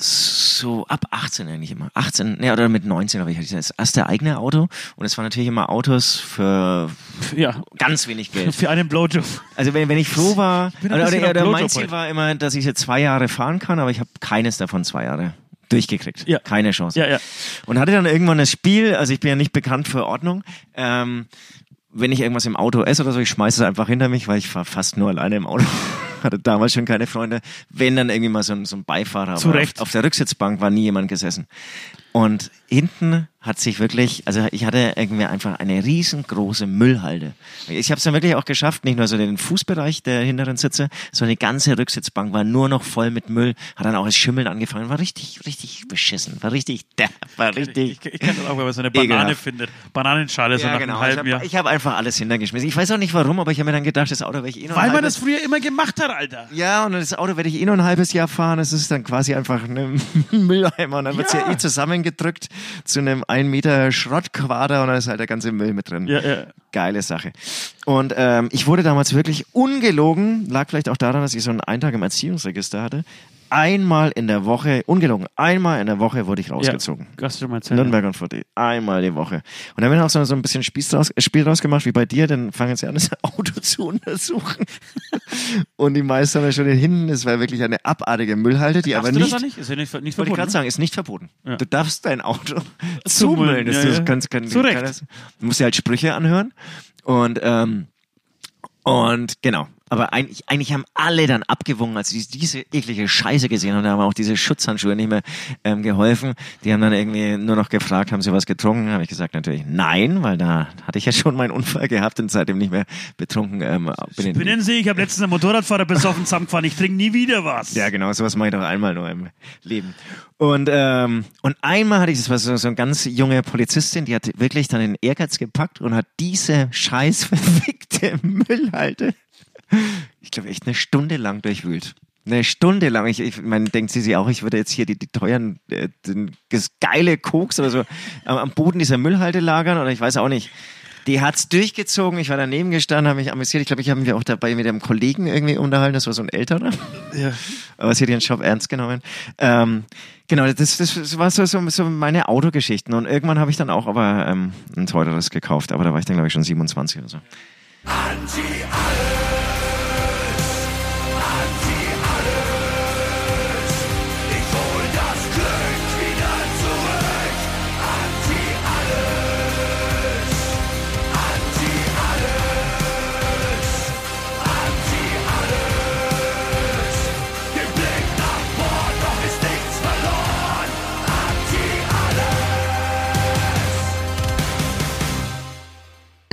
so ab 18 eigentlich immer. 18, ne, oder mit 19 habe ich das erste eigene Auto und es waren natürlich immer Autos für ja. ganz wenig Geld. Für einen Blowjob. Also wenn, wenn ich froh war, ein oder, oder, oder mein Ziel heute. war immer, dass ich jetzt zwei Jahre fahren kann, aber ich habe keines davon zwei Jahre durchgekriegt. Ja. Keine Chance. Ja, ja. Und hatte dann irgendwann das Spiel, also ich bin ja nicht bekannt für Ordnung, ähm, wenn ich irgendwas im Auto esse oder so, ich schmeiße es einfach hinter mich, weil ich fahre fast nur alleine im Auto. Hatte damals schon keine Freunde. Wenn dann irgendwie mal so ein, so ein Beifahrer. Zu Recht. Auf, auf der Rücksitzbank war nie jemand gesessen. Und hinten hat sich wirklich, also ich hatte irgendwie einfach eine riesengroße Müllhalde. Ich habe es dann wirklich auch geschafft, nicht nur so den Fußbereich der hinteren Sitze, sondern die ganze Rücksitzbank war nur noch voll mit Müll. Hat dann auch das Schimmeln angefangen. War richtig, richtig beschissen. War richtig, war richtig. Ich, ich kenne das auch, wenn man so eine Banane Ekelhaft. findet. Bananenschale so Ja, nach genau. einem Ich halben Jahr. habe hab einfach alles hintergeschmissen. Ich weiß auch nicht warum, aber ich habe mir dann gedacht, das Auto werde ich eh noch Weil man das früher immer gemacht hat, Alter. Ja, und das Auto werde ich eh noch ein halbes Jahr fahren. Es ist dann quasi einfach ein Mülleimer. Und dann wird's ja. Ja. eh zusammengedrückt zu einem 1 Meter Schrottquader und dann ist halt der ganze Müll mit drin. Ja, ja. Geile Sache. Und ähm, ich wurde damals wirklich ungelogen, lag vielleicht auch daran, dass ich so einen Eintrag im Erziehungsregister hatte. Einmal in der Woche, ungelogen, einmal in der Woche wurde ich rausgezogen. Ja, hast du schon mal erzählt. Nürnberg und Fürth. Einmal die Woche. Und dann haben wir auch so, so ein bisschen Spiel draus, äh, Spiel draus gemacht, wie bei dir, dann fangen sie an, das Auto zu untersuchen. Und die meisten haben ja schon den hinten, es war wirklich eine abartige Müllhalde, die Darfst aber nicht, nicht? Ist ja nicht, nicht wollte ich verboten. gerade sagen, ist nicht verboten. Ja. Du darfst dein Auto Zumüllen. Das, ja, ja. kannst, kann, Zu Recht. kann das- Du musst dir halt Sprüche anhören. Und, ähm, und genau. Aber eigentlich, eigentlich haben alle dann abgewungen, als sie diese eklige Scheiße gesehen haben. Da haben auch diese Schutzhandschuhe nicht mehr ähm, geholfen. Die haben dann irgendwie nur noch gefragt, haben sie was getrunken? Habe ich gesagt natürlich nein, weil da hatte ich ja schon meinen Unfall gehabt und seitdem nicht mehr betrunken ähm, bin. in- Spinnen Sie, ich habe letztens einen Motorradfahrer besoffen zusammengefahren. Ich trinke nie wieder was. Ja, genau, sowas mache ich doch einmal nur im Leben. Und, ähm, und einmal hatte ich, das war so, so eine ganz junge Polizistin, die hat wirklich dann den Ehrgeiz gepackt und hat diese scheiß verfickte Müllhalde, ich glaube, echt eine Stunde lang durchwühlt. Eine Stunde lang. Ich, ich meine, denkt sie sich auch, ich würde jetzt hier die, die teuren, äh, den, das geile Koks oder so am, am Boden dieser Müllhalde lagern oder ich weiß auch nicht. Die hat's durchgezogen. Ich war daneben gestanden, habe mich amüsiert. Ich glaube, ich habe mich auch dabei mit einem Kollegen irgendwie unterhalten. Das war so ein älterer. Ja. Aber sie hat ihren Job ernst genommen. Ähm, genau, das, das war so, so, so meine Autogeschichten. Und irgendwann habe ich dann auch aber ähm, ein teureres gekauft. Aber da war ich dann, glaube ich, schon 27 oder so. Ich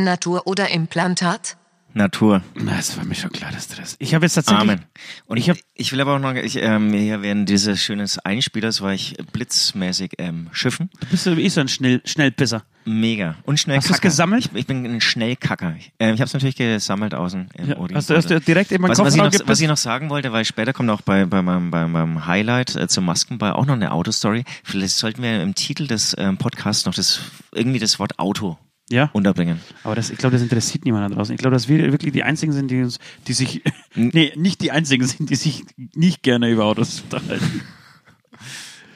Natur oder Implantat? Natur. Na, es war mir schon klar, dass du das. Ich habe jetzt tatsächlich. Amen. Und Ich ich, hab- ich will aber auch noch, ich, ähm, hier während dieses schönes Einspielers war ich blitzmäßig ähm, schiffen. Du bist ja eh so ein Schnell, Schnellpisser. Mega. Und schnell Hast du's Kacker. gesammelt? Ich, ich bin ein Schnellkacker. Ähm, ich habe es natürlich gesammelt außen im Ja, Orient. hast, du, hast du direkt in meinen was, was, ich Kopf noch, was ich noch sagen wollte, weil später kommt auch bei, bei, meinem, bei meinem Highlight äh, zum Maskenball auch noch eine Autostory. Vielleicht sollten wir im Titel des ähm, Podcasts noch das irgendwie das Wort Auto Ja. unterbringen. Aber das, ich glaube, das interessiert niemand da draußen. Ich glaube, dass wir wirklich die Einzigen sind, die uns, die sich, nee, nicht die Einzigen sind, die sich nicht gerne über Autos unterhalten.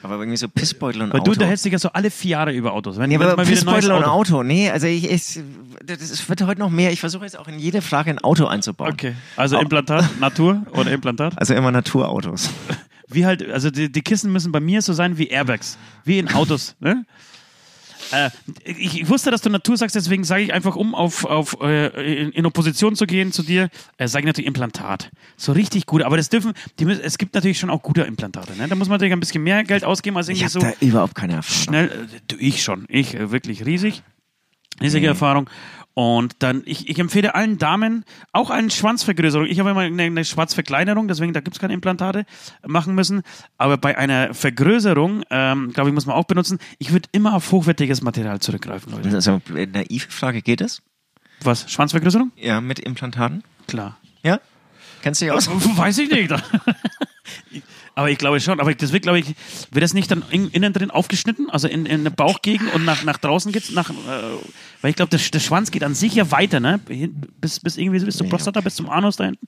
Aber irgendwie so Pissbeutel und Weil Auto. du unterhältst dich ja so alle vier Jahre über Autos. Wenn, wenn aber mal Pissbeutel und Auto. Auto. Nee, also ich, ich das wird heute noch mehr. Ich versuche jetzt auch in jede Frage ein Auto einzubauen. Okay. Also Au- Implantat, Natur oder Implantat? Also immer Naturautos. Wie halt, also die, die Kissen müssen bei mir so sein wie Airbags. Wie in Autos. ne? Äh, ich, ich wusste, dass du Natur sagst, deswegen sage ich einfach, um auf, auf äh, in, in Opposition zu gehen zu dir, äh, sage ich natürlich Implantat. So richtig gut. Aber das dürfen, die müssen, es gibt natürlich schon auch gute Implantate. Ne? Da muss man natürlich ein bisschen mehr Geld ausgeben als Ich irgendwie habe so da überhaupt keine Erfahrung. schnell. Äh, ich schon. Ich äh, wirklich riesig. Riesige Erfahrung. Und dann, ich, ich empfehle allen Damen auch eine Schwanzvergrößerung. Ich habe immer eine, eine Schwanzverkleinerung, deswegen da gibt es keine Implantate machen müssen. Aber bei einer Vergrößerung, ähm, glaube ich, muss man auch benutzen. Ich würde immer auf hochwertiges Material zurückgreifen, Leute. Also eine naive Frage, geht es? Was? Schwanzvergrößerung? Ja, mit Implantaten? Klar. Ja? Kennst du dich aus? Weiß ich nicht. aber ich glaube schon. Aber das wird, glaube ich, wird das nicht dann in, innen drin aufgeschnitten? Also in, in der Bauchgegend und nach, nach draußen geht's nach, äh, weil ich glaube, der, der Schwanz geht an sich ja weiter, ne? Bis, bis irgendwie bis zur Nee. Prostata, bis zum Anus da hinten.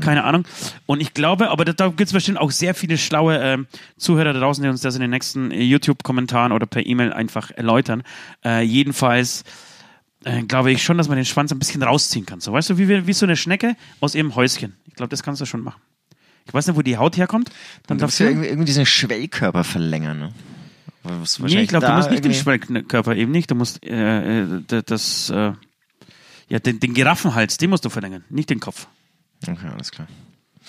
Keine Ahnung. Und ich glaube, aber da, gibt es bestimmt auch sehr viele schlaue ähm, Zuhörer da draußen, die uns das in den nächsten äh, YouTube-Kommentaren oder per E-Mail einfach erläutern. Äh, jedenfalls äh, glaube ich schon, dass man den Schwanz ein bisschen rausziehen kann. So, weißt du, wie, wie so eine Schnecke aus ihrem Häuschen. Ich glaube, das kannst du schon machen. Ich weiß nicht, wo die Haut herkommt. Dann Du musst ja du. irgendwie, irgendwie diesen Schwellkörper verlängern, ne? Nee, ich glaube, du musst nicht den irgendwie- Schwellkörper eben nicht. Du musst äh, äh, das, äh, ja, den, den Giraffenhals, den musst du verlängern, nicht den Kopf. Okay, alles klar.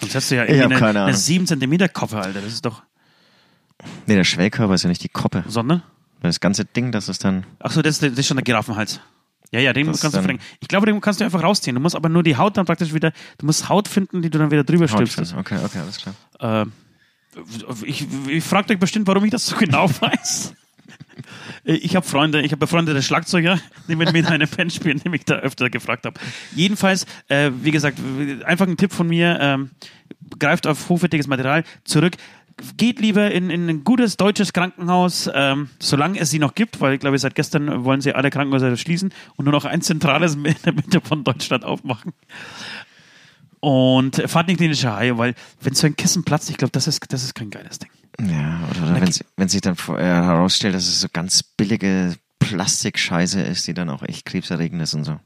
Sonst hast du ja irgendwie eine, eine Ahnung. 7 cm Koffer, Alter. Das ist doch. Nee, der Schwellkörper ist ja nicht die Koppe. Sondern? Das ganze Ding, das ist dann. Achso, das, das ist schon der Giraffenhals. Ja, ja, den Das kannst du verlängern. Ich glaube, den kannst du einfach rausziehen. Du musst aber nur die Haut dann praktisch wieder, du musst Haut finden, die du dann wieder drüber stülpst. Okay, okay, alles klar. Äh, ich, ich frage euch bestimmt, warum ich das so genau weiß. Ich habe Freunde, ich habe befreundete Schlagzeuger, die mit mir in einer Band spielen, die mich da öfter gefragt haben. Jedenfalls, äh, wie gesagt, einfach ein Tipp von mir, ähm, greift auf hochwertiges Material zurück. Geht lieber in, in ein gutes deutsches Krankenhaus, ähm, solange es sie noch gibt, weil ich glaube, seit gestern wollen sie alle Krankenhäuser schließen und nur noch ein zentrales in der Mitte von Deutschland aufmachen. Und fahrt nicht in die Schei, weil wenn so ein Kissen platzt, ich glaube, das ist, das ist kein geiles Ding. Ja, oder, oder wenn, sich dann äh, herausstellt, dass es so ganz billige Plastikscheiße ist, die dann auch echt krebserregend ist und so.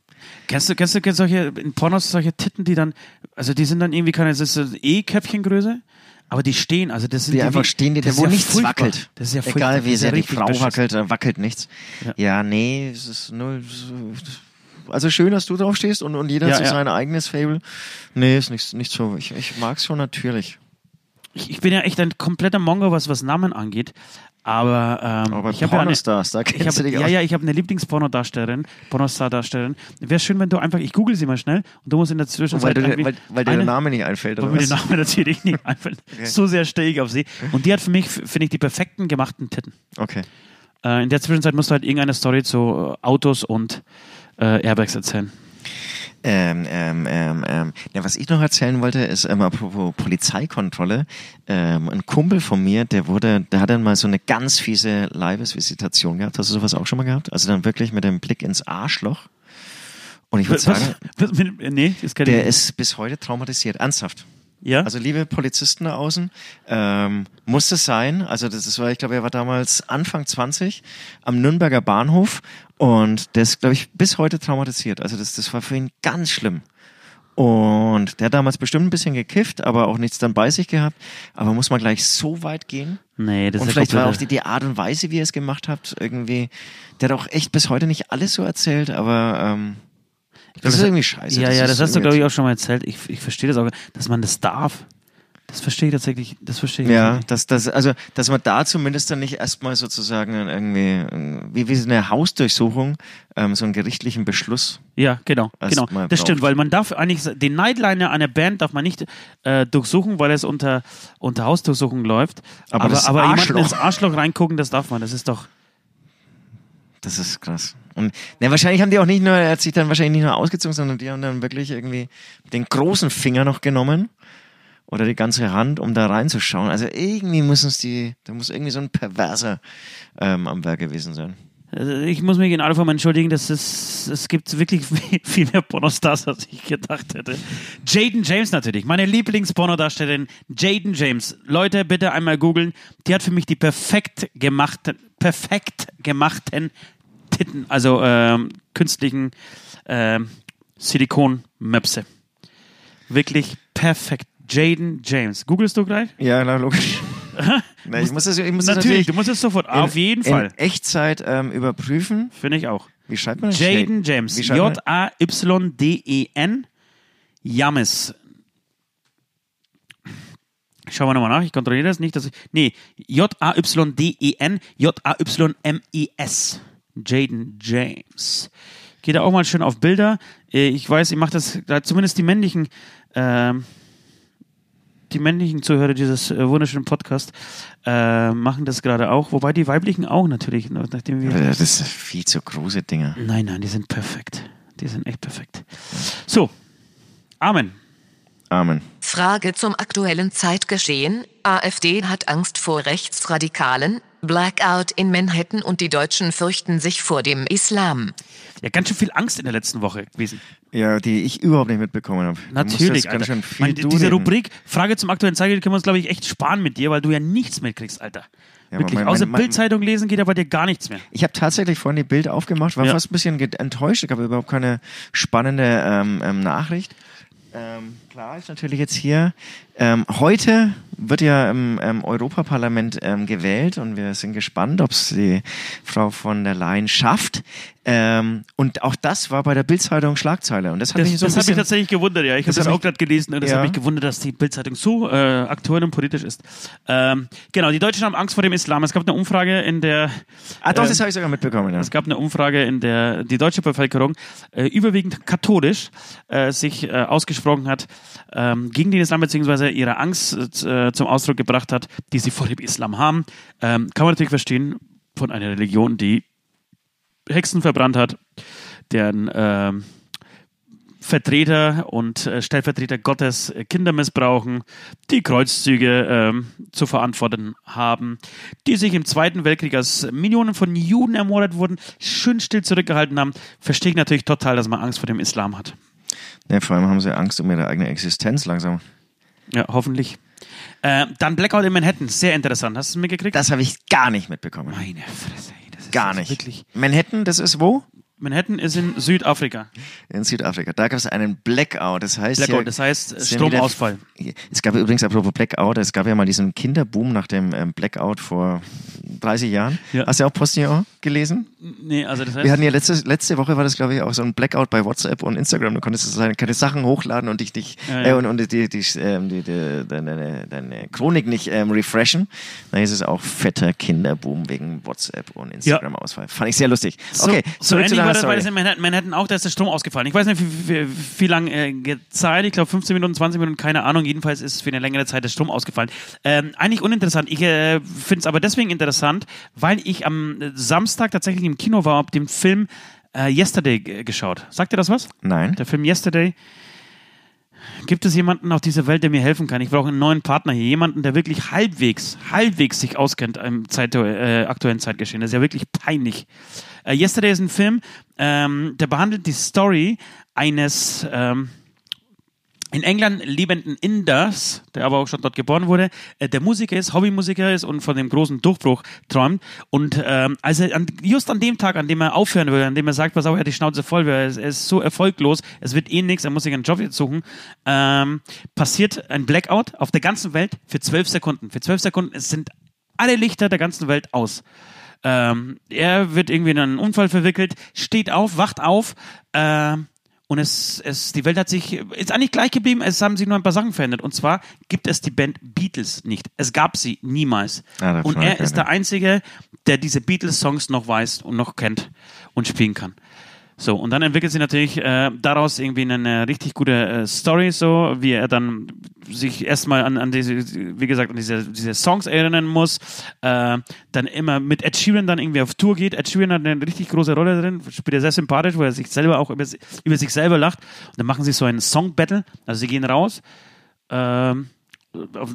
Kennst du, kennst du, kennst solche, in Pornos solche Titten, die dann, also die sind dann irgendwie keine, das ist so E-Köpfchengröße, aber die stehen, also das sind Die einfach stehen, die, wo ja nichts furchtbar. wackelt. Das ist ja furchtbar. Egal wie sehr die Frau beschissen. wackelt, da wackelt nichts. Ja. Ja, nee, es ist null. Also schön, dass du drauf stehst und, und jeder Ja, so ja. sein eigenes Fable. Nee, ist nicht, nicht so. Ich, ich mag's schon natürlich. Ich, ich bin ja echt ein kompletter Mongo, was, was Namen angeht, aber, ähm, Aber ich habe ja eine, da ich hab, ja, ja, ich habe eine Lieblingspornodarstellerin, Pornostar-Darstellerin. Wäre schön, wenn du einfach, ich google sie mal schnell und du musst in der Zwischenzeit Weil, du, weil, weil dir der Name nicht einfällt, Weil oder mir der? Name natürlich nicht einfällt. So sehr stehe ich auf sie. Und die hat für mich, finde ich, die perfekten gemachten Titten. Okay. Äh, in der Zwischenzeit musst du halt irgendeine Story zu Autos und äh, Airbags erzählen. Ähm, ähm, ähm, ähm. Ja, was ich noch erzählen wollte, ist ähm, apropos Polizeikontrolle. Ähm, ein Kumpel von mir, der wurde, der hat dann mal so eine ganz fiese Leibesvisitation gehabt. Hast du sowas auch schon mal gehabt? Also dann wirklich mit dem Blick ins Arschloch. Und ich würde sagen, Was? Nee, das kann der ist bis heute traumatisiert. Ernsthaft. Ja? Also liebe Polizisten da außen, ähm, muss es sein. Also das ist, war, ich glaube, er war damals Anfang 20 am Nürnberger Bahnhof und der ist, glaube ich, bis heute traumatisiert. Also das, das war für ihn ganz schlimm. Und der hat damals bestimmt ein bisschen gekifft, aber auch nichts dann bei sich gehabt. Aber muss man gleich so weit gehen? nee, das und ist vielleicht war auch die, die Art und Weise, wie ihr es gemacht habt, irgendwie, der hat auch echt bis heute nicht alles so erzählt, aber ähm, das ist irgendwie scheiße. Ja, ja, das hast du, glaube ich, auch schon mal erzählt. Ich, ich verstehe das auch, dass man das darf. Das verstehe ich tatsächlich. Das verstehe ich. Ja, dass, dass, also, dass man da zumindest dann nicht erstmal sozusagen irgendwie, wie, wie so eine Hausdurchsuchung, ähm, so einen gerichtlichen Beschluss. Ja, genau, genau. Das stimmt, braucht. weil man darf eigentlich den Nightliner einer Band darf man nicht äh, durchsuchen, weil es unter unter Hausdurchsuchung läuft. Aber aber, das aber jemanden Arschloch- ins Arschloch reingucken, das darf man. Das ist doch. Das ist krass. Und ne, wahrscheinlich haben die auch nicht nur, er hat sich dann wahrscheinlich nicht nur ausgezogen, sondern die haben dann wirklich irgendwie den großen Finger noch genommen oder die ganze Hand, um da reinzuschauen. Also irgendwie müssen es die, da muss irgendwie so ein Perverser ähm, am Werk gewesen sein. Also ich muss mich in aller Form entschuldigen, dass es, es gibt wirklich viel mehr Pornostars, als ich gedacht hätte. Jaden James natürlich, meine Lieblingspornodarstellerin Jaden James. Leute, bitte einmal googeln. Die hat für mich die perfekt gemachten, perfekt gemachten Titten, also ähm, künstlichen ähm, Silikonmöpse. Wirklich perfekt. Jaden James. Googlest du gleich? Ja, na, logisch. Na, ich muss das, ich muss das Natürlich, du musst es sofort. in, auf jeden Fall. in Echtzeit ähm, überprüfen. Finde ich auch. Wie schreibt man das? Jaden James. J-A-Y-D-E-N. James. Schauen wir nochmal nach. Ich kontrolliere das nicht. Dass ich, nee, J-A-Y-D-E-N. J-A-Y-M-I-S. Jaden James. Geht da auch mal schön auf Bilder. Äh, Ich weiß, ich mache das, da zumindest die männlichen, ähm, die männlichen Zuhörer dieses äh, wunderschönen Podcast äh, machen das gerade auch. Wobei die weiblichen auch natürlich, nachdem wir. Das ist viel zu große Dinger. Nein, nein, die sind perfekt. Die sind echt perfekt. So, Amen. Amen. Frage zum aktuellen Zeitgeschehen. AfD hat Angst vor Rechtsradikalen. Blackout in Manhattan und die Deutschen fürchten sich vor dem Islam. Ja, ganz schön viel Angst in der letzten Woche gewesen. Ja, die ich überhaupt nicht mitbekommen habe. Natürlich, ganz schön viel du diese reden. Rubrik Frage zum aktuellen Zeitgeschehen können wir uns, glaube ich, echt sparen mit dir, weil du ja nichts mitkriegst, Alter. Ja, Wirklich. mein- Außer mein- mein- Bildzeitung lesen geht aber dir gar nichts mehr. Ich habe tatsächlich vorhin die Bild aufgemacht, war Ja. fast ein bisschen enttäuscht. Ich habe überhaupt keine spannende ähm, ähm, Nachricht. Ähm, klar ist natürlich jetzt hier. Ähm, heute wird ja im ähm, Europaparlament ähm, gewählt und wir sind gespannt, ob es die Frau von der Leyen schafft. Ähm, und auch das war bei der Bildzeitung Schlagzeile. Und das hat Das, mich so ein das hat mich bisschen. tatsächlich gewundert, ja. Ich habe Das das, auch gerade gelesen und das Ja. hat mich gewundert, dass die Bildzeitung so äh, aktuell und politisch ist. Ähm, genau, die Deutschen haben Angst vor dem Islam. Es gab eine Umfrage in der ah, doch, ähm, das habe ich sogar mitbekommen. Ja. Es gab eine Umfrage, in der die deutsche Bevölkerung äh, überwiegend katholisch äh, sich äh, ausgesprochen hat ähm, gegen den Islam beziehungsweise ihre Angst äh, zum Ausdruck gebracht hat, die sie vor dem Islam haben. Ähm, kann man natürlich verstehen von einer Religion, die Hexen verbrannt hat, deren ähm, Vertreter und äh, Stellvertreter Gottes äh, Kinder missbrauchen, die Kreuzzüge ähm, zu verantworten haben, die sich im Zweiten Weltkrieg, als Millionen von Juden ermordet wurden, schön still zurückgehalten haben, verstehe ich natürlich total, dass man Angst vor dem Islam hat. ja, vor allem haben sie Angst um ihre eigene Existenz langsam. Ja, hoffentlich. Äh, dann Blackout in Manhattan, sehr interessant. Hast du es mitgekriegt? Das habe ich gar nicht mitbekommen. Meine Fresse, ey, das ist Gar also nicht. Wirklich. Manhattan, das ist wo? Manhattan ist in Südafrika. In Südafrika. Da gab es einen Blackout. Das heißt, Blackout, das heißt äh, sind wieder- Stromausfall. Es gab übrigens, apropos Blackout, es gab ja mal diesen Kinderboom nach dem ähm, Blackout vor 30 Jahren. Ja. Hast du auch Postillon gelesen? Nee, also das heißt. Wir hatten ja letzte, letzte Woche war das, glaube ich, auch so ein Blackout bei WhatsApp und Instagram. Du konntest so keine Sachen hochladen und dich nicht, Ja, Äh, ja. und, und die, die, ähm, die, die, deine, deine Chronik nicht ähm, refreshen. Da ist es auch fetter Kinderboom wegen WhatsApp und Instagram-Ausfall. Fand ich sehr lustig. Okay, so zurück ähnlich zu war das, war das in Manhattan, Manhattan auch, da ist der Strom ausgefallen. Ich weiß nicht, wie, wie, wie lange äh, Zeit, ich glaube 15 Minuten, 20 Minuten, keine Ahnung. Jedenfalls ist für eine längere Zeit der Strom ausgefallen. Ähm, eigentlich uninteressant. Ich äh, finde es aber deswegen interessant, weil ich am äh, Samstag tatsächlich im Kino war, hab den Film äh, Yesterday g- geschaut. Sagt dir das was? Nein. Der Film Yesterday. Gibt es jemanden auf dieser Welt, der mir helfen kann? Ich brauche einen neuen Partner hier. Jemanden, der wirklich halbwegs, halbwegs sich auskennt im Zeit, äh, aktuellen Zeitgeschehen. Das ist ja wirklich peinlich. Äh, Yesterday ist ein Film, ähm, der behandelt die Story eines ähm, in England lebenden Inders, der aber auch schon dort geboren wurde, äh, der Musiker ist, Hobbymusiker ist und von dem großen Durchbruch träumt. Und ähm, also an, just an dem Tag, an dem er aufhören will, an dem er sagt, pass auf, er hat die Schnauze voll, er ist, er ist so erfolglos, es wird eh nichts, er muss sich einen Job jetzt suchen, ähm, passiert ein Blackout auf der ganzen Welt für zwölf Sekunden. Für zwölf Sekunden sind alle Lichter der ganzen Welt aus. Ähm, er wird irgendwie in einen Unfall verwickelt, steht auf, wacht auf ähm, Und es, es, die Welt hat sich, ist eigentlich gleich geblieben, es haben sich nur ein paar Sachen verändert. Und zwar gibt es die Band Beatles nicht. Es gab sie niemals. Ah, davon und er er ist der Einzige, der diese Beatles-Songs noch weiß und noch kennt und spielen kann. So, und dann entwickelt sich natürlich äh, daraus irgendwie eine richtig gute äh, Story, so wie er dann sich erstmal an, an diese, wie gesagt, an diese, diese Songs erinnern muss, äh, dann immer mit Ed Sheeran dann irgendwie auf Tour geht. Ed Sheeran hat eine richtig große Rolle drin, spielt er sehr sympathisch, wo er sich selber auch über, über sich selber lacht. Und dann machen sie so einen Song-Battle, also sie gehen raus, ähm,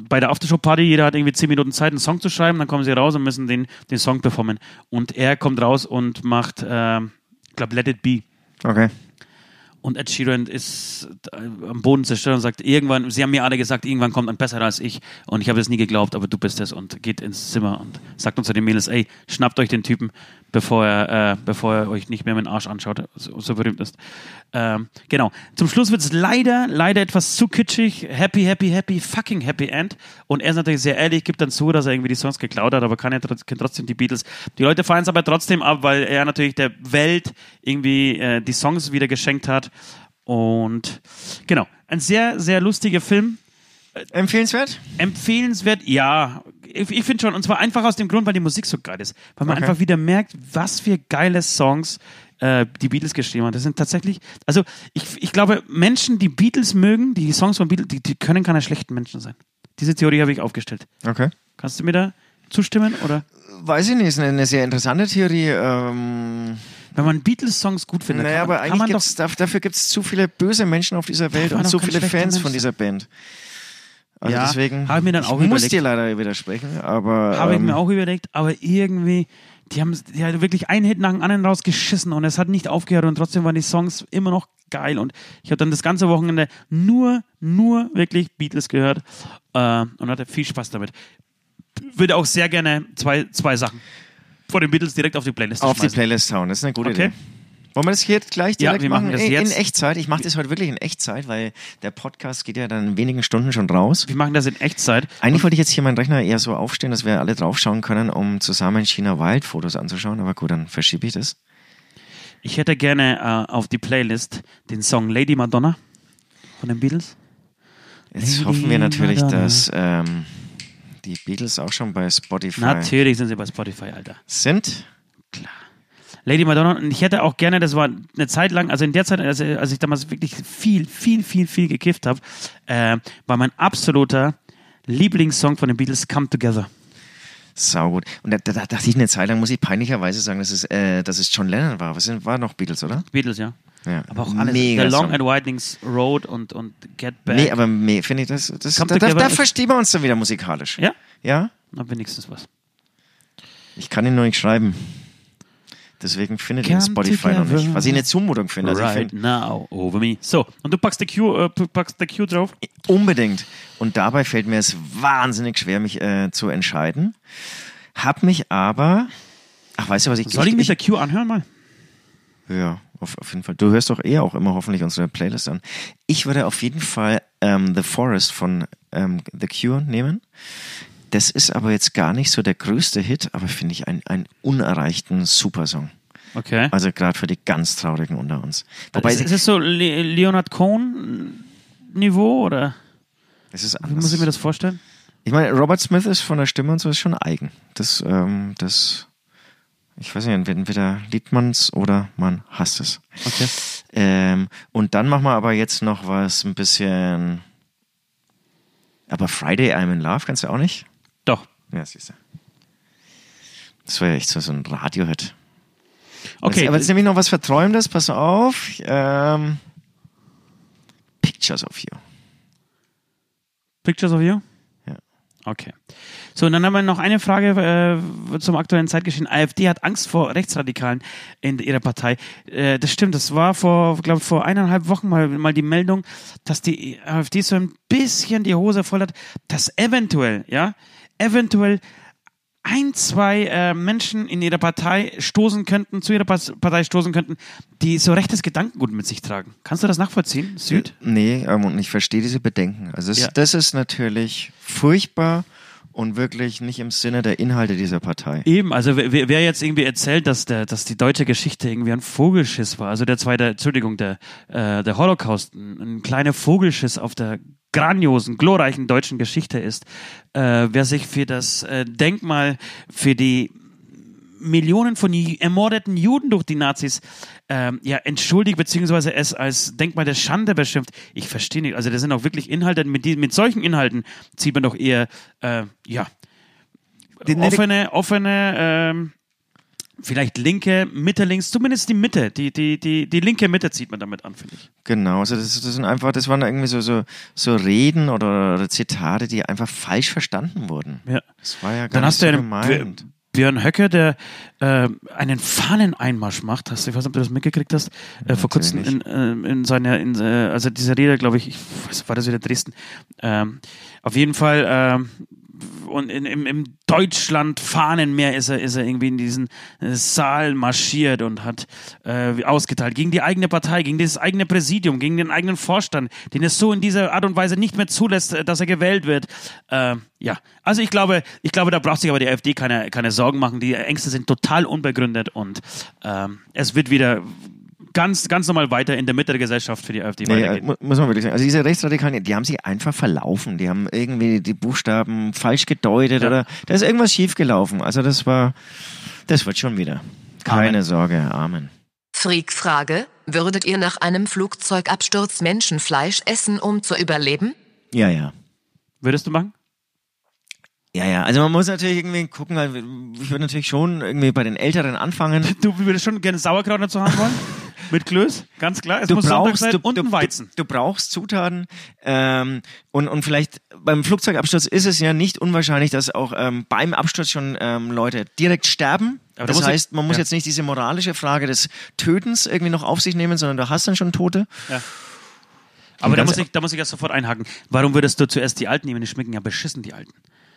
bei der Aftershow-Party, jeder hat irgendwie 10 Minuten Zeit, einen Song zu schreiben, dann kommen sie raus und müssen den, den Song performen. Und er kommt raus und macht, ich glaube, Let It Be. Okay. Und Ed Sheeran ist äh, am Boden zerstört und sagt, irgendwann, sie haben mir alle gesagt, irgendwann kommt ein besserer als ich. Und ich habe es nie geglaubt, aber du bist es. Und geht ins Zimmer und sagt uns zu den Mädels, ey, schnappt euch den Typen, bevor er, äh, bevor er euch nicht mehr mit dem Arsch anschaut, so, so berühmt ist. Ähm, genau. Zum Schluss wird es leider, leider etwas zu kitschig. Happy, happy, happy, fucking happy end. Und er ist natürlich sehr ehrlich, gibt dann zu, dass er irgendwie die Songs geklaut hat, aber kann ja trotzdem die Beatles. Die Leute feiern es aber trotzdem ab, weil er natürlich der Welt irgendwie äh, die Songs wieder geschenkt hat. Und genau, ein sehr, sehr lustiger Film. Empfehlenswert? Empfehlenswert, ja. Ich, ich finde schon, und zwar einfach aus dem Grund, weil die Musik so geil ist. Weil man Okay. einfach wieder merkt, was für geile Songs äh, die Beatles geschrieben haben. Das sind tatsächlich, also ich, ich glaube, Menschen, die Beatles mögen, die Songs von Beatles, die, die können keine schlechten Menschen sein. Diese Theorie habe ich aufgestellt. Okay. Kannst du mir da zustimmen? Oder Weiß ich nicht, ist eine, eine sehr interessante Theorie. Ähm, wenn man Beatles-Songs gut findet, naja, kann, man- aber eigentlich doch gibt's, daf- dafür gibt es zu viele böse Menschen auf dieser Welt und kein viele Fans Mensch von dieser Band. Also Ja, deswegen hab ich mir dann auch muss überlegt. dir leider widersprechen, aber Habe ich ähm, mir auch überlegt, aber irgendwie, die haben die haben wirklich einen Hit nach dem anderen rausgeschissen und es hat nicht aufgehört und trotzdem waren die Songs immer noch geil und ich habe dann das ganze Wochenende nur, nur wirklich Beatles gehört äh, und hatte viel Spaß damit. Würde auch sehr gerne zwei, zwei Sachen von den Beatles direkt auf die Playlist auf die schmeißen. Playlist hauen. Das ist eine gute Okay. Idee. Wollen wir das hier gleich Ja, direkt wir machen das in, jetzt. in Echtzeit? Ich mache das heute wirklich in Echtzeit, weil der Podcast geht ja dann in wenigen Stunden schon raus. Wir machen das in Echtzeit. Eigentlich wollte ich jetzt hier meinen Rechner eher so aufstehen, dass wir alle draufschauen können, um zusammen China Wild Fotos anzuschauen. Aber gut, dann verschiebe ich das. Ich hätte gerne äh, auf die Playlist den Song Lady Madonna von den Beatles. Jetzt Lady hoffen wir natürlich, Madonna. dass ähm, die Beatles auch schon bei Spotify Natürlich sind sie bei Spotify, Alter. sind. Lady Madonna, und ich hätte auch gerne, das war eine Zeit lang, also in der Zeit, als, als ich damals wirklich viel, viel, viel, viel gekifft habe, äh, war mein absoluter Lieblingssong von den Beatles Come Together. Sau gut. Und da, da, da dachte ich eine Zeit lang, muss ich peinlicherweise sagen, dass es, äh, dass es John Lennon war. Was war noch Beatles, oder? Beatles, ja. Ja. Aber auch alles. Mega The Long Song. and Windings Road und, und Get Back. Nee, aber me- finde ich das, das da, da, da verstehen wir uns dann wieder musikalisch. Ja? Ja? Na, wenigstens was. Ich kann ihn nur nicht schreiben. Deswegen findet ihn Come Spotify noch together. nicht. Was ich eine Zumutung finde. Also ich right find, now, over me. So, und du packst der Q, äh, packst der Q drauf? unbedingt. Und dabei fällt mir es wahnsinnig schwer, mich äh, zu entscheiden. Hab mich aber. Ach, weißt du, was ich Soll ich mit der Q anhören mal? Ja, auf, auf jeden Fall. Du hörst doch eh auch immer hoffentlich unsere Playlist an. Ich würde auf jeden Fall ähm, The Forest von ähm, The Cure nehmen. Das ist aber jetzt gar nicht so der größte Hit, aber finde ich einen, einen unerreichten Supersong. Okay. Also gerade für die ganz Traurigen unter uns. Wobei, ist, ist es so Le Leonard Cohen-Niveau oder es ist wie muss ich mir anders. das vorstellen? Ich meine, Robert Smith ist von der Stimme und so ist schon eigen. Das, ähm, das, ich weiß nicht, entweder liebt man's oder man hasst es. Okay. Ähm, und dann machen wir aber jetzt noch was ein bisschen. Aber Friday I'm in Love, kannst du auch nicht? Doch. Ja, siehst du. Das wäre echt so, so ein Radio-Hit. Okay. Aber ist nämlich noch was Verträumtes, pass auf. Ähm, Pictures of You. Pictures of You? Ja. Okay. So, und dann haben wir noch eine Frage äh, zum aktuellen Zeitgeschehen. AfD hat Angst vor Rechtsradikalen in ihrer Partei. Äh, das stimmt, das war vor, glaube vor eineinhalb Wochen mal, mal die Meldung, dass die AfD so ein bisschen die Hose voll hat, dass eventuell, ja, eventuell ein, zwei äh, Menschen in ihrer Partei stoßen könnten, zu ihrer Partei stoßen könnten, die so rechtes Gedankengut mit sich tragen. Kannst du das nachvollziehen, Süd? Nee, ähm, und ich verstehe diese Bedenken. Also das, Ja. das ist natürlich furchtbar und wirklich nicht im Sinne der Inhalte dieser Partei. Eben, also wer, wer jetzt irgendwie erzählt, dass der, dass die deutsche Geschichte irgendwie ein Vogelschiss war, also der zweite, Entschuldigung, der, äh, der Holocaust, ein, ein kleiner Vogelschiss auf der grandiosen, glorreichen deutschen Geschichte ist, äh, wer sich für das äh, Denkmal, für die Millionen von ermordeten Juden durch die Nazis ähm, ja, entschuldigt, beziehungsweise es als Denkmal der Schande beschimpft. Ich verstehe nicht. Also das sind auch wirklich Inhalte, mit, die, mit solchen Inhalten zieht man doch eher, äh, ja, offene, offene, ähm, vielleicht linke, Mitte, links, zumindest die Mitte, die, die, die, die linke Mitte zieht man damit an, finde ich. Genau, also das, das sind einfach, das waren irgendwie so, so, so Reden oder, oder Zitate, die einfach falsch verstanden wurden. Ja. Das war ja gar Dann nicht hast du so einen gemeint. Björn- Höcke, der äh, einen Fahneneinmarsch macht. Hast du, ich weiß nicht, ob du das mitgekriegt hast, äh, vor kurzem in, äh, in seiner, in, äh, also diese Rede, glaube ich, ich weiß, war das wieder Dresden. Ähm, auf jeden Fall, ähm, und in, im, im Deutschland Fahnenmeer ist er, ist er irgendwie in diesen äh, Saal marschiert und hat äh, ausgeteilt gegen die eigene Partei, gegen das eigene Präsidium, gegen den eigenen Vorstand, den es so in dieser Art und Weise nicht mehr zulässt, äh, dass er gewählt wird. Äh, ja, also ich glaube, ich glaube, da braucht sich aber die AfD keine, keine Sorgen machen. Die Ängste sind total unbegründet und ähm, es wird wieder ganz, ganz normal weiter in der Mitte der Gesellschaft für die AfD Nee, äh, weitergehen. mu- muss man wirklich sagen. Also diese Rechtsradikalen, die haben sich einfach verlaufen. Die haben irgendwie die Buchstaben falsch gedeutet Ja. oder da ist irgendwas schiefgelaufen. Also das war, das wird schon wieder. Keine Amen. Sorge, Amen. Freak-Frage. Würdet ihr nach einem Flugzeugabsturz Menschenfleisch essen, um zu überleben? Ja, ja. Würdest du machen? Ja, ja. Also man muss natürlich irgendwie gucken, weil ich würde natürlich schon irgendwie bei den Älteren anfangen. Du würdest schon gerne Sauerkraut dazu haben wollen? Mit Klöß? Ganz klar. Es du muss Sonntag brauchst, sein du, und du, ein Weizen. Du, du brauchst Zutaten ähm, und, und vielleicht beim Flugzeugabsturz ist es ja nicht unwahrscheinlich, dass auch ähm, beim Absturz schon ähm, Leute direkt sterben. Aber da das heißt, man muss ja. jetzt nicht diese moralische Frage des Tötens irgendwie noch auf sich nehmen, sondern du hast dann schon Tote. Aber da muss, ich, da muss ich erst sofort einhaken. Warum würdest du zuerst die Alten nehmen? Die schmecken ja beschissen, die Alten.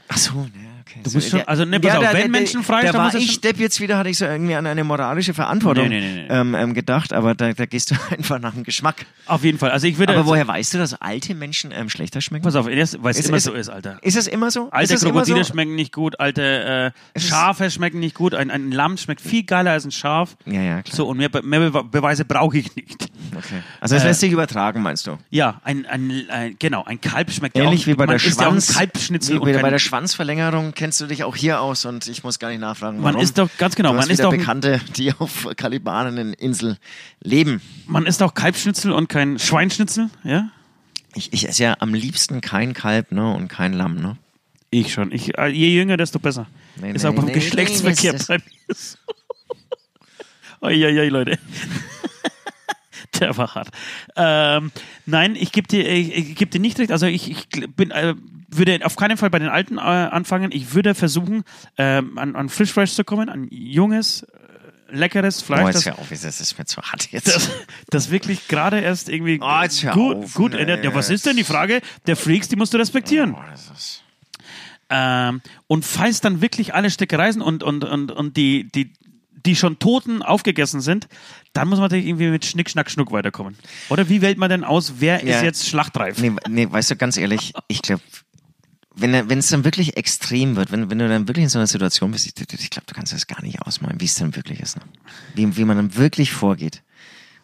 Ach so, ja, okay. Du musst schon- also, ne, pass auf, wenn Menschenfleisch, da dann war muss es ich Depp jetzt wieder, hatte ich so irgendwie an eine moralische Verantwortung Nee, nee, nee. Ähm, ähm, gedacht, aber da, da gehst du einfach nach dem Geschmack. Auf jeden Fall. Also ich würde. Aber woher weißt du, dass alte Menschen ähm, schlechter schmecken? Pass auf, weil es immer ist- so ist, Alter. Ist es immer so? Alte Krokodile so? schmecken nicht gut, alte äh, Schafe schmecken nicht gut, ein, ein Lamm schmeckt viel geiler als ein Schaf. Ja, ja, klar. So, und mehr, mehr Be Beweise brauche ich nicht. Okay. Also es Äh, lässt sich übertragen, meinst du? Ja, ein, ein, ein genau, ein Kalb schmeckt Ähnlich ja auch, wie bei der isst ja Schwanz, Kalbschnitzel wie bei der Schwanzverlängerung kennst du dich auch hier aus und ich muss gar nicht nachfragen, Man warum. ist doch- ganz genau, man ist doch Bekannte, die auf Kalibaneninsel leben. man isst auch Kalbschnitzel und kein Schweinschnitzel, ja? Ich, ich esse ja am liebsten kein Kalb ne, und kein Lamm. Ne? Ich schon. Ich, äh, je jünger, desto besser. Nee, ist nee, auch beim nee, Geschlechtsverkehr nee, bei mir so. Uiuiui, Leute. Der war hart. Ähm, nein, ich gebe dir, ich, ich geb dir nicht recht. Also ich, ich bin, äh, würde auf keinen Fall bei den Alten äh, anfangen. Ich würde versuchen, ähm, an, an Frischfleisch zu kommen, an junges, äh, leckeres Fleisch. Oh, das, jetzt hör auf, das ist mir zu hart jetzt. das, das wirklich gerade erst irgendwie Oh, jetzt hör gut, auf, gut ändert. Ja, was ist denn die Frage der Freaks? Die musst du respektieren. Oh, das ist Ähm, und falls dann wirklich alle Steckereien sind und, und, und, und die, die, die schon Toten aufgegessen sind, dann muss man natürlich irgendwie mit Schnick, Schnack, Schnuck weiterkommen. Oder wie wählt man denn aus, wer Ja. ist jetzt schlachtreif? Nee, nee, weißt du, ganz ehrlich, ich glaube, wenn es dann wirklich extrem wird, wenn, wenn du dann wirklich in so einer Situation bist, ich, ich glaube, du kannst das gar nicht ausmalen, wie es dann wirklich ist. Ne? Wie, wie man dann wirklich vorgeht.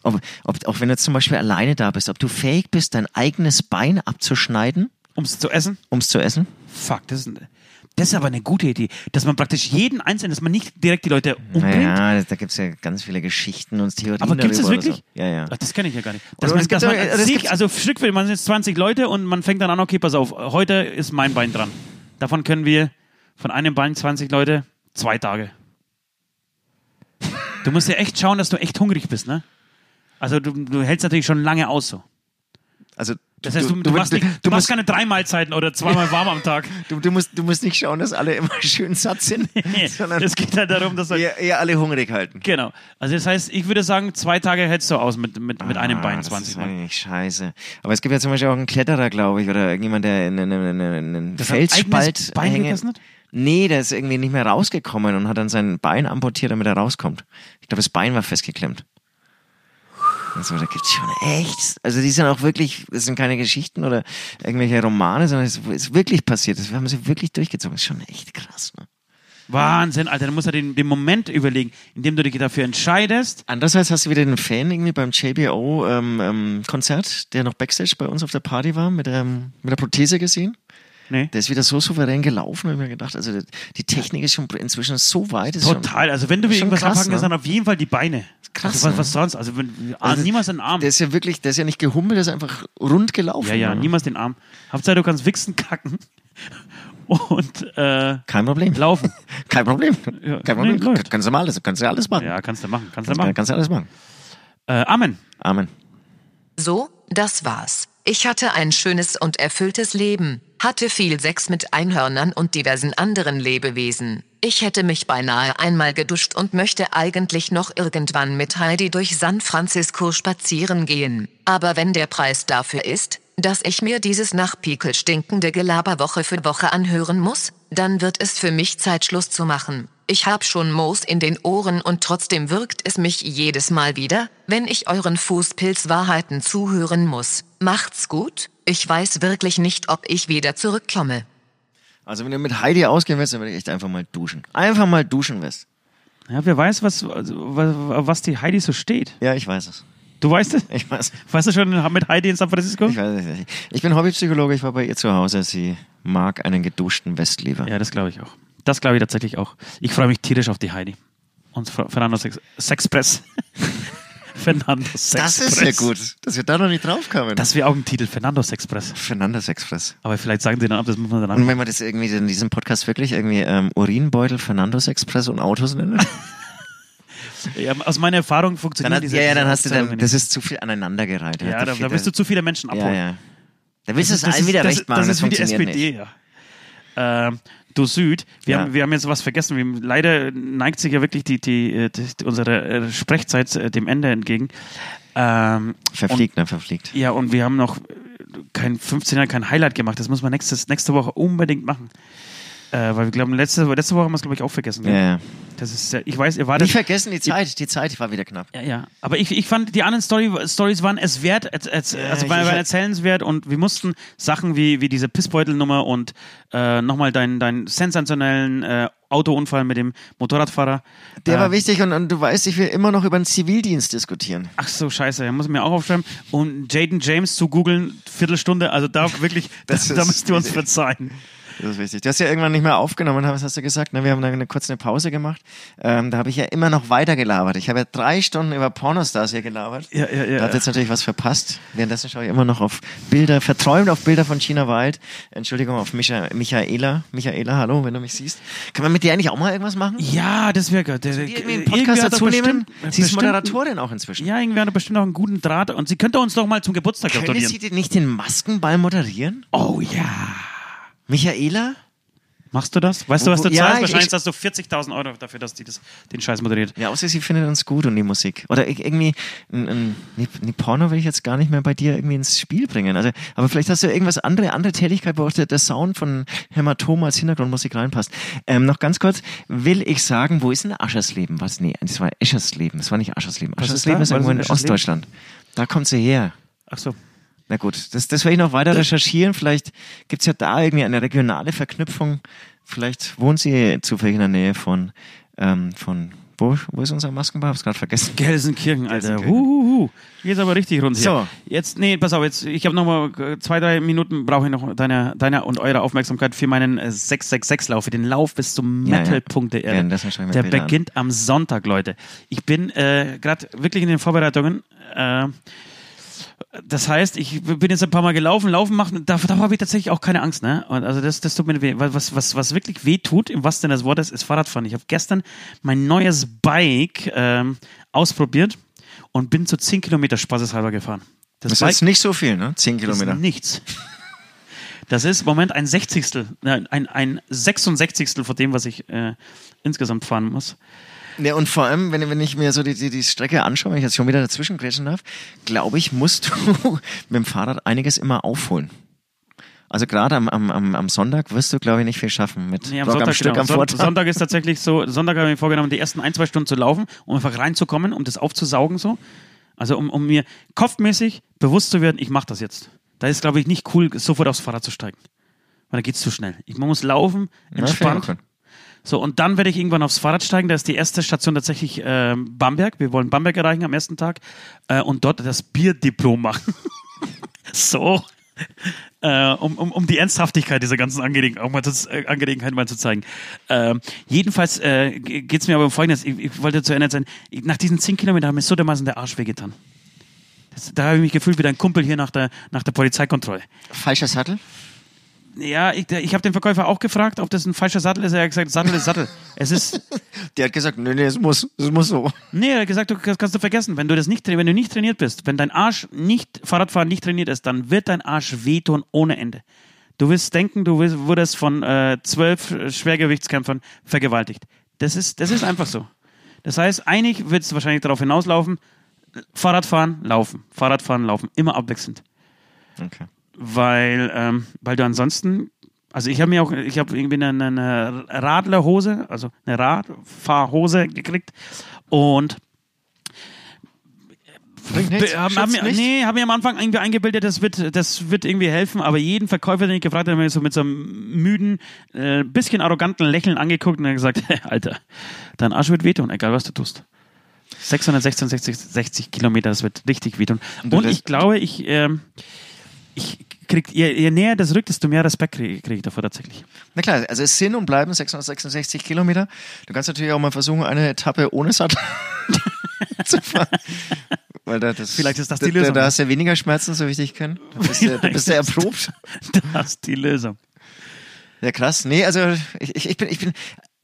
Ob, ob, auch wenn du zum Beispiel alleine da bist, ob du fähig bist, dein eigenes Bein abzuschneiden, Um es zu essen? um es zu essen. Fuck, das ist, ein- das ist aber eine gute Idee. Dass man praktisch jeden Einzelnen, dass man nicht direkt die Leute umbringt. Naja, da gibt's ja ganz viele Geschichten und Theorien Aber gibt es das wirklich? So. Ja, ja. Ach, das kenne ich ja gar nicht. Dass man, es gibt dass man das sich, also Stück für, man sind jetzt 20 Leute und man fängt dann an, okay, pass auf, heute ist mein Bein dran. Davon können wir von einem Bein 20 Leute zwei Tage. Du musst ja echt schauen, dass du echt hungrig bist, ne? Also du, du hältst natürlich schon lange aus so. Also, Das heißt, du, du, machst, nicht, du, du, machst keine drei Mahlzeiten oder zweimal warm am Tag. du, du, musst, du musst nicht schauen, dass alle immer schön satt sind, sondern Es geht halt darum, dass du eher, eher alle hungrig halten. Genau. Also das heißt, ich würde sagen, zwei Tage hältst du aus mit, mit, mit einem Ah, Bein das 20 ist Mal. eigentlich scheiße. Aber es gibt ja zum Beispiel auch einen Kletterer, glaube ich, oder irgendjemand, der in, in, in, in, in einen Das Felsspalt Bein hängen. Nee, der ist irgendwie nicht mehr rausgekommen und hat dann sein Bein amputiert, damit er rauskommt. Ich glaube, das Bein war festgeklemmt. Also da gibt's schon echt, also die sind auch wirklich, das sind keine Geschichten oder irgendwelche Romane, sondern es ist wirklich passiert. Das haben sie wirklich durchgezogen. Das ist schon echt krass. Ne? Wahnsinn, Alter. Dann musst du den, den Moment überlegen, in dem du dich dafür entscheidest. Andererseits hast du wieder den Fan irgendwie beim JBO-Konzert, ähm, ähm, Konzert, der noch Backstage bei uns auf der Party war, mit, ähm, mit der Prothese gesehen. Nee. Der ist wieder so souverän gelaufen, habe ich mir gedacht. Also die Technik ist schon inzwischen so weit. Ist Total. Also wenn du mir schon irgendwas krass, abhaken ne? kannst, dann auf jeden Fall die Beine. Krass, Also was, ne? was sonst? Also wenn, ah, Also, niemals den Arm. Der ist ja wirklich, der ist ja nicht gehummelt, der ist einfach rund gelaufen. Ja, ja, ne? niemals den Arm. Hauptsache, du kannst wichsen, kacken und äh, Kein Problem. laufen. Kein Problem. Ja, Kein Problem. nee, kannst du mal alles, kannst du alles machen. Ja, kannst du machen. Kannst du machen. kannst du alles machen. Äh, Amen. Amen. So, das war's. Ich hatte ein schönes und erfülltes Leben, hatte viel Sex mit Einhörnern und diversen anderen Lebewesen. Ich hätte mich beinahe einmal geduscht und möchte eigentlich noch irgendwann mit Heidi durch San Francisco spazieren gehen. Aber wenn der Preis dafür ist, dass ich mir dieses nach Pickel stinkende Gelaber Woche für Woche anhören muss, dann wird es für mich Zeit Schluss zu machen. Ich hab schon Moos in den Ohren und trotzdem wirkt es mich jedes Mal wieder, wenn ich euren Fußpilz-Wahrheiten zuhören muss. Macht's gut, ich weiß wirklich nicht, ob ich wieder zurückkomme. Also wenn du mit Heidi ausgehen willst, dann würde ich echt einfach mal duschen. Einfach mal duschen willst. Ja, wer weiß, was, also, was, was die Heidi so steht. Ja, ich weiß es. Du weißt es? Ich weiß. Weißt du schon mit Heidi in San Francisco? Ich weiß es nicht. Ich bin Hobbypsychologe, ich war bei ihr zu Hause. Sie mag einen geduschten Westliefer. Ja, das glaube ich auch. Das glaube ich tatsächlich auch. Ich freue mich tierisch auf die Heidi. Und Fer- Fernando Sex Sexpress. Fernando Sexpress. das ist ja gut, dass wir da noch nicht drauf kamen. Das wäre auch ein Titel, Fernando Sexpress. Fernandes Express. Aber vielleicht sagen sie dann ab, das muss man dann Und wenn wir das irgendwie in diesem Podcast wirklich irgendwie ähm, Urinbeutel, Fernandos Express und Autos nennen, Ja, aus meiner Erfahrung dann, funktioniert diese ja, ja, dann hast du dann, das ist zu viel aneinandergereiht. Ja, da, da willst du zu viele Menschen Ja, abholen. ja. Da willst du es Das allen ist- wieder das, recht machen, das das, ist wie die funktioniert SPD, nicht. ja. Ähm, du Süd, wir, Ja. haben, wir haben jetzt was vergessen. Wir, leider neigt sich ja wirklich die, die, äh, die, unsere äh, Sprechzeit äh, dem Ende entgegen. Ähm, Verfliegt, ne, verfliegt. Ja, und wir haben noch kein 15er, kein Highlight gemacht. Das muss man nächstes, nächste Woche unbedingt machen. Äh, weil wir glauben, letzte, letzte Woche haben wir es, glaube ich, auch vergessen. Ja, ja. Das ist, ja- ich weiß, ihr wartet. Nicht vergessen, die Zeit, die Zeit war wieder knapp. Ja, ja. Aber ich, ich fand, die anderen Story, Stories waren es wert, als, als, also waren, waren erzählenswert und wir mussten Sachen wie, wie diese Pissbeutelnummer und äh, nochmal deinen deinen sensationellen äh, Autounfall mit dem Motorradfahrer. Der äh, war wichtig und, und du weißt, ich will immer noch über den Zivildienst diskutieren. Ach so, scheiße, da muss ich mir auch aufschreiben. Und Jaden James zu googeln, Viertelstunde, also da wirklich, Das das, da müsst ihr uns verzeihen. Das ist wichtig. Du hast ja irgendwann nicht mehr aufgenommen, was hast du gesagt? Ne? Wir haben dann eine kurze eine Pause gemacht. Ähm, da habe ich ja immer noch weiter gelabert. Ich habe ja drei Stunden über Pornostars hier gelabert. Ja, ja, ja. Da hat jetzt natürlich was verpasst. Währenddessen schaue ich immer noch auf Bilder, verträumt auf Bilder von China Wild. Entschuldigung, auf Micha, Michaela. Michaela, hallo, wenn du mich siehst. Kann man mit dir eigentlich auch mal irgendwas machen? Ja, das wäre gut. Der- irgendwie einen Podcast dazu nehmen? bestimmt- Sie ist Moderatorin auch inzwischen. Ja, irgendwie hat er bestimmt noch einen guten Draht und sie könnte uns doch mal zum Geburtstag gratulieren. sie denn nicht den Maskenball moderieren? Oh ja. Michaela? Machst du das? Weißt du, was du Ja, zahlst? ich- Wahrscheinlich ich- zahlst du 40.000 Euro dafür, dass die das, den Scheiß moderiert. Ja, außer sie findet uns gut und die Musik. Oder irgendwie, ein, ein, nee, nee, Porno will ich jetzt gar nicht mehr bei dir irgendwie ins Spiel bringen. Also, aber vielleicht hast du irgendwas andere, andere Tätigkeit, wo auch der, der Sound von Hämatom als Hintergrundmusik reinpasst. Ähm, noch ganz kurz, will ich sagen, wo ist denn Aschersleben? Was? Nee, das war Eschersleben. Das war nicht Aschersleben. Ist Aschersleben ist, Was irgendwo ist in? Ostdeutschland. Da kommt sie her. Ach so. Na gut, das, das werde ich noch weiter recherchieren. Vielleicht gibt's ja da irgendwie eine regionale Verknüpfung. Vielleicht wohnt sie zufällig in der Nähe von, ähm, von wo, wo ist unser Maskenbar? Hab's gerade vergessen. Gelsenkirchen, Alter. Gelsenkirchen. Huhuhu. Geht's aber richtig rund hier. So. Jetzt, nee, pass auf, jetzt, ich habe noch mal äh, zwei, drei Minuten brauche ich noch deiner, deiner und eurer Aufmerksamkeit für meinen äh, 666-Lauf, für den Lauf bis zum Ja, ja. Mittelpunkt der Erde. Der Bilder an. beginnt am Sonntag, Leute. Ich bin äh, gerade wirklich in den Vorbereitungen. Äh, das heißt, ich bin jetzt ein paar Mal gelaufen, laufen machen, da, da habe ich tatsächlich auch keine Angst, ne? Und also das, das tut mir weh. Was, was, was wirklich weh tut, im wahrsten Sinne des Wortes, ist Fahrradfahren. Ich habe gestern mein neues Bike ähm, ausprobiert und bin zu 10 Kilometer spaßeshalber gefahren. Das, Das ist nicht so viel, ne? Zehn Kilometer. ist nichts. Das ist im Moment ein Sechzigstel, ein, ein 66. von dem, was ich äh, insgesamt fahren muss. Ja, und vor allem, wenn, wenn ich mir so die, die, die Strecke anschaue, wenn ich jetzt schon wieder dazwischen grätschen darf, glaube ich, musst du mit dem Fahrrad einiges immer aufholen. Also gerade am, am, am, Sonntag wirst du, glaube ich, nicht viel schaffen mit Nee, am Sonntag, am Stück genau. am Vortag. Sonntag ist tatsächlich so, Sonntag habe ich mir vorgenommen, die ersten ein, zwei Stunden zu laufen, um einfach reinzukommen, um das aufzusaugen so. Also um, um mir kopfmäßig bewusst zu werden, ich mache das jetzt. Da ist, glaube ich, nicht cool, sofort aufs Fahrrad zu steigen. Weil da geht's zu schnell. Ich, man muss laufen, entspannt. Ja, So, und dann werde ich irgendwann aufs Fahrrad steigen. Da ist die erste Station tatsächlich äh, Bamberg. Wir wollen Bamberg erreichen am ersten Tag äh, und dort das Bierdiplom machen. so. Äh, um, um, um die Ernsthaftigkeit dieser ganzen Angelegenheit, mal zu, äh, Angelegenheit mal zu zeigen. Ähm, jedenfalls äh, geht es mir aber um Folgendes. Ich, ich wollte zu Ende sein. Ich, nach diesen 10 Kilometern hat mir so dermaßen der Arsch wehgetan. Das, da habe ich mich gefühlt wie dein Kumpel hier nach der, nach der Polizeikontrolle. Falscher Sattel? Ja, ich, ich habe den Verkäufer auch gefragt, ob das ein falscher Sattel ist. Er hat gesagt, Sattel ist Sattel. Es ist, Der hat gesagt, nee, nee, es muss, es muss so. nee, er hat gesagt, du, das kannst du vergessen. Wenn du das nicht, wenn du nicht trainiert bist, wenn dein Arsch nicht, Fahrradfahren nicht trainiert ist, dann wird dein Arsch wehtun ohne Ende. Du wirst denken, du wirst, wurdest von äh, zwölf Schwergewichtskämpfern vergewaltigt. Das ist, das ist einfach so. Das heißt, einig wird es wahrscheinlich darauf hinauslaufen, Fahrradfahren, laufen, Fahrradfahren, laufen, immer abwechselnd. Okay. Weil, ähm, weil du ansonsten, also ich habe mir auch, ich habe irgendwie eine, eine Radlerhose, also eine Radfahrhose gekriegt und Bringt nichts, Be- haben, haben nee, haben mir am Anfang irgendwie eingebildet, das wird, das wird irgendwie helfen, aber jeden Verkäufer, den ich gefragt habe, hat mir so mit so einem müden, äh, bisschen arroganten Lächeln angeguckt und hat gesagt, Alter, dein Arsch wird wehtun, egal was du tust. 666 60 Kilometer, das wird richtig wehtun. Und Und ich glaube, ich, ähm, ich krieg, je, je näher das rückt, desto mehr Respekt kriege krieg ich davor tatsächlich. Na klar, also es sind und bleiben 666 Kilometer. Du kannst natürlich auch mal versuchen, eine Etappe ohne Sattel zu fahren. Weil da, das, Vielleicht ist das die Lösung. Da, da hast du ja weniger Schmerzen, so wie ich dich kenne. Da bist du, da bist du ist- erprobt. Das ist die Lösung. Ja, krass. Nee, also ich, ich bin, ich bin,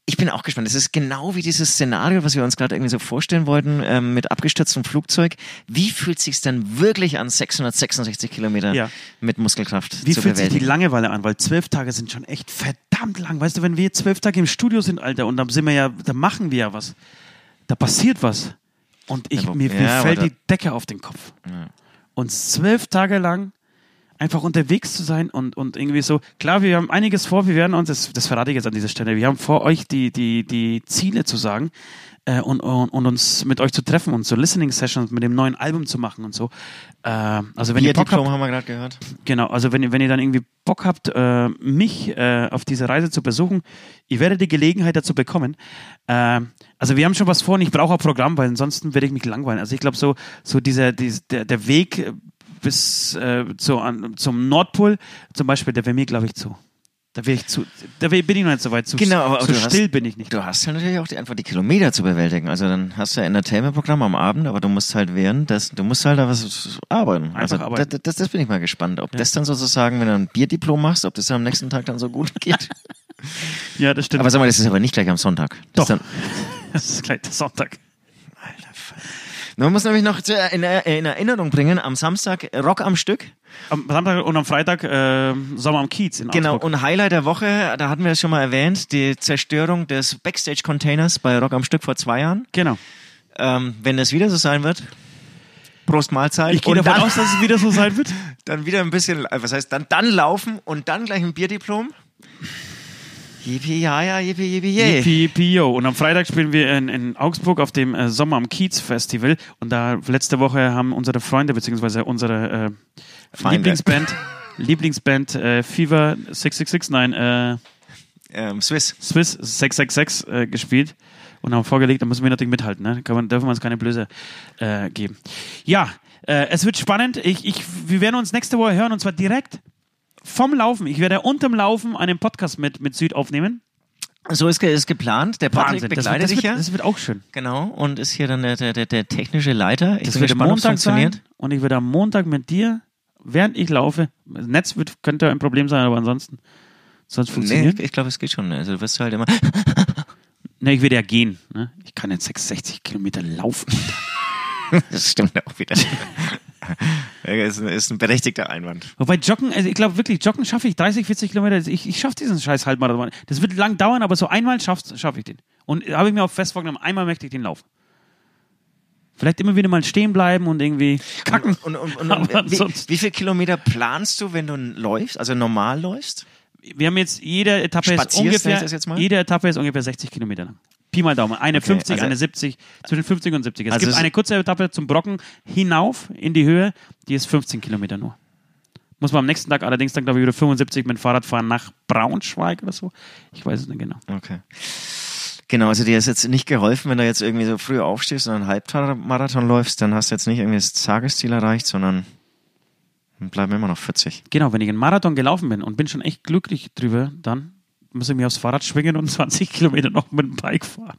ich bin auch gespannt. Das ist genau wie dieses Szenario, was wir uns gerade irgendwie so vorstellen wollten, ähm, mit abgestürztem Flugzeug. Wie fühlt sich's dann wirklich an, 666 Kilometer Ja. mit Muskelkraft Wie zu fühlt sich die bewältigen? Langeweile an? Weil zwölf Tage sind schon echt verdammt lang. Weißt du, wenn wir zwölf Tage im Studio sind, Alter, und dann sind wir ja, da machen wir ja was. Da passiert was. Und ich, Ja, mir, mir ja, fällt die Decke auf den Kopf. Und zwölf Tage lang einfach unterwegs zu sein und, und irgendwie so, klar, wir haben einiges vor, wir werden uns, das, das verrate ich jetzt an dieser Stelle, wir haben vor, euch die, die, die Ziele zu sagen äh, und, und, und uns mit euch zu treffen und so Listening-Sessions mit dem neuen Album zu machen und so. Äh, also wenn ihr Bock habt, Bierdiplom haben wir gerade gehört. Genau, also wenn wenn ihr dann irgendwie Bock habt, äh, mich äh, auf dieser Reise zu besuchen, ihr werdet die Gelegenheit dazu bekommen. Äh, also wir haben schon was vor und ich brauche auch Programm, weil ansonsten werde ich mich langweilen. Also ich glaube, so, so dieser, dies- der, der Weg bis äh, zu, an, zum Nordpol zum Beispiel, der wäre mir, glaube ich, zu. Da wäre ich zu, da bin ich noch nicht so weit. Zu, Genau, aber so du hast- still bin ich nicht. Du hast ja natürlich auch die, einfach die Kilometer zu bewältigen. Also dann hast du ja Entertainment-Programm am Abend, aber du musst halt während das, du musst halt da was arbeiten. also arbeiten. Das, das, das bin ich mal gespannt, ob das dann sozusagen, wenn du ein Bierdiplom machst, ob das dann am nächsten Tag dann so gut geht. Ja, das stimmt. aber sag mal, das ist aber nicht gleich am Sonntag. Das Doch. Ist das ist gleich der Sonntag. Man muss nämlich noch zu, in, in Erinnerung bringen, am Samstag Rock am Stück. Am Samstag und am Freitag äh, Sommer am Kiez in Genau, Augsburg. und Highlight der Woche, da hatten wir es schon mal erwähnt, die Zerstörung des Backstage-Containers bei Rock am Stück vor zwei Jahren. Genau. Ähm, wenn es wieder so sein wird, Prost Mahlzeit. Ich gehe davon dann- aus, dass es wieder so sein wird. dann wieder ein bisschen, äh, was heißt, dann, dann laufen und dann gleich ein Bierdiplom. Yippie, ja, ja, yippie, yippie, yay. Yippie, yippie, yo. Und am Freitag spielen wir in, in Augsburg auf dem äh, Sommer am Kiez Festival. Und da letzte Woche haben unsere Freunde, beziehungsweise unsere äh. Lieblingsband, Lieblingsband äh, Fever 666, nein, äh, Ähm, Swiss. Swiss 666 äh, gespielt und haben vorgelegt, da müssen wir natürlich mithalten. Ne? Kann man, dürfen wir uns keine Blöße äh, geben. Ja, es wird spannend. Ich, ich, wir werden uns nächste Woche hören und zwar direkt vom Laufen. Ich werde unterm Laufen einen Podcast mit, mit Süd aufnehmen. So ist, ge- ist geplant. Der Patrick Wahnsinn. Begleitet dich wird, ja. das wird auch schön. Genau. Und ist hier dann der, der, der, der technische Leiter. Ich Das bin wird am gespannt, Montag funktioniert. sein und ich werde am Montag mit dir, während ich laufe, das Netz wird, könnte ein Problem sein, aber ansonsten soll es Nee, ich glaube, es geht schon. Also du wirst halt immer. Nee, ich werde ja gehen. Ne? Ich kann jetzt 66 Kilometer laufen. Das stimmt auch wieder. Ist, ein, ist ein berechtigter Einwand. Wobei Joggen, also ich glaube wirklich, Joggen schaffe ich 30, 40 Kilometer. Ich, ich schaffe diesen scheiß Halbmarathon. Das wird lang dauern, aber so einmal schaffe schaff ich den. Und habe ich mir auch fest vorgenommen, einmal möchte ich den laufen. Vielleicht immer wieder mal stehen bleiben und irgendwie kacken. Und, und, und, und wie, wie viel Kilometer planst du, wenn du läufst, also normal läufst? Wir haben jetzt, jede Etappe ist Spazierst, ich ungefähr, das jetzt mal? jede Etappe ist ungefähr 60 Kilometer lang. Pi mal Daumen. Eine Okay, 50, also- eine 70, zwischen 50 und 70. Es Also gibt es- eine kurze Etappe zum Brocken hinauf in die Höhe, die ist 15 Kilometer nur. Muss man am nächsten Tag allerdings dann, glaube ich, wieder 75 mit dem Fahrrad fahren nach Braunschweig oder so. Ich weiß es nicht genau. Okay. Genau, also dir ist jetzt nicht geholfen, wenn du jetzt irgendwie so früh aufstehst und einen Halbmarathon läufst, dann hast du jetzt nicht irgendwie das Tagesziel erreicht, sondern bleiben immer noch 40. Genau, wenn ich einen Marathon gelaufen bin und bin schon echt glücklich drüber, dann muss ich mir aufs Fahrrad schwingen und 20 Kilometer noch mit dem Bike fahren.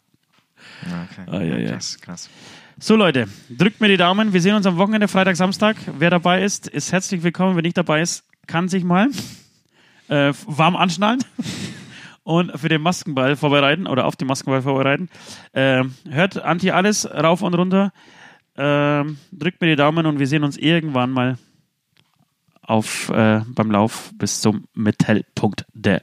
Ja, Okay. Ah, ja, ja. Krass, krass. So Leute, drückt mir die Daumen. Wir sehen uns am Wochenende, Freitag, Samstag. Wer dabei ist, ist herzlich willkommen. Wer nicht dabei ist, kann sich mal äh, warm anschnallen und für den Maskenball vorbereiten oder auf den Maskenball vorbereiten. Ähm, hört Anti alles rauf und runter. Ähm, drückt mir die Daumen und wir sehen uns irgendwann mal auf, äh, beim Lauf bis zum Mittelpunkt der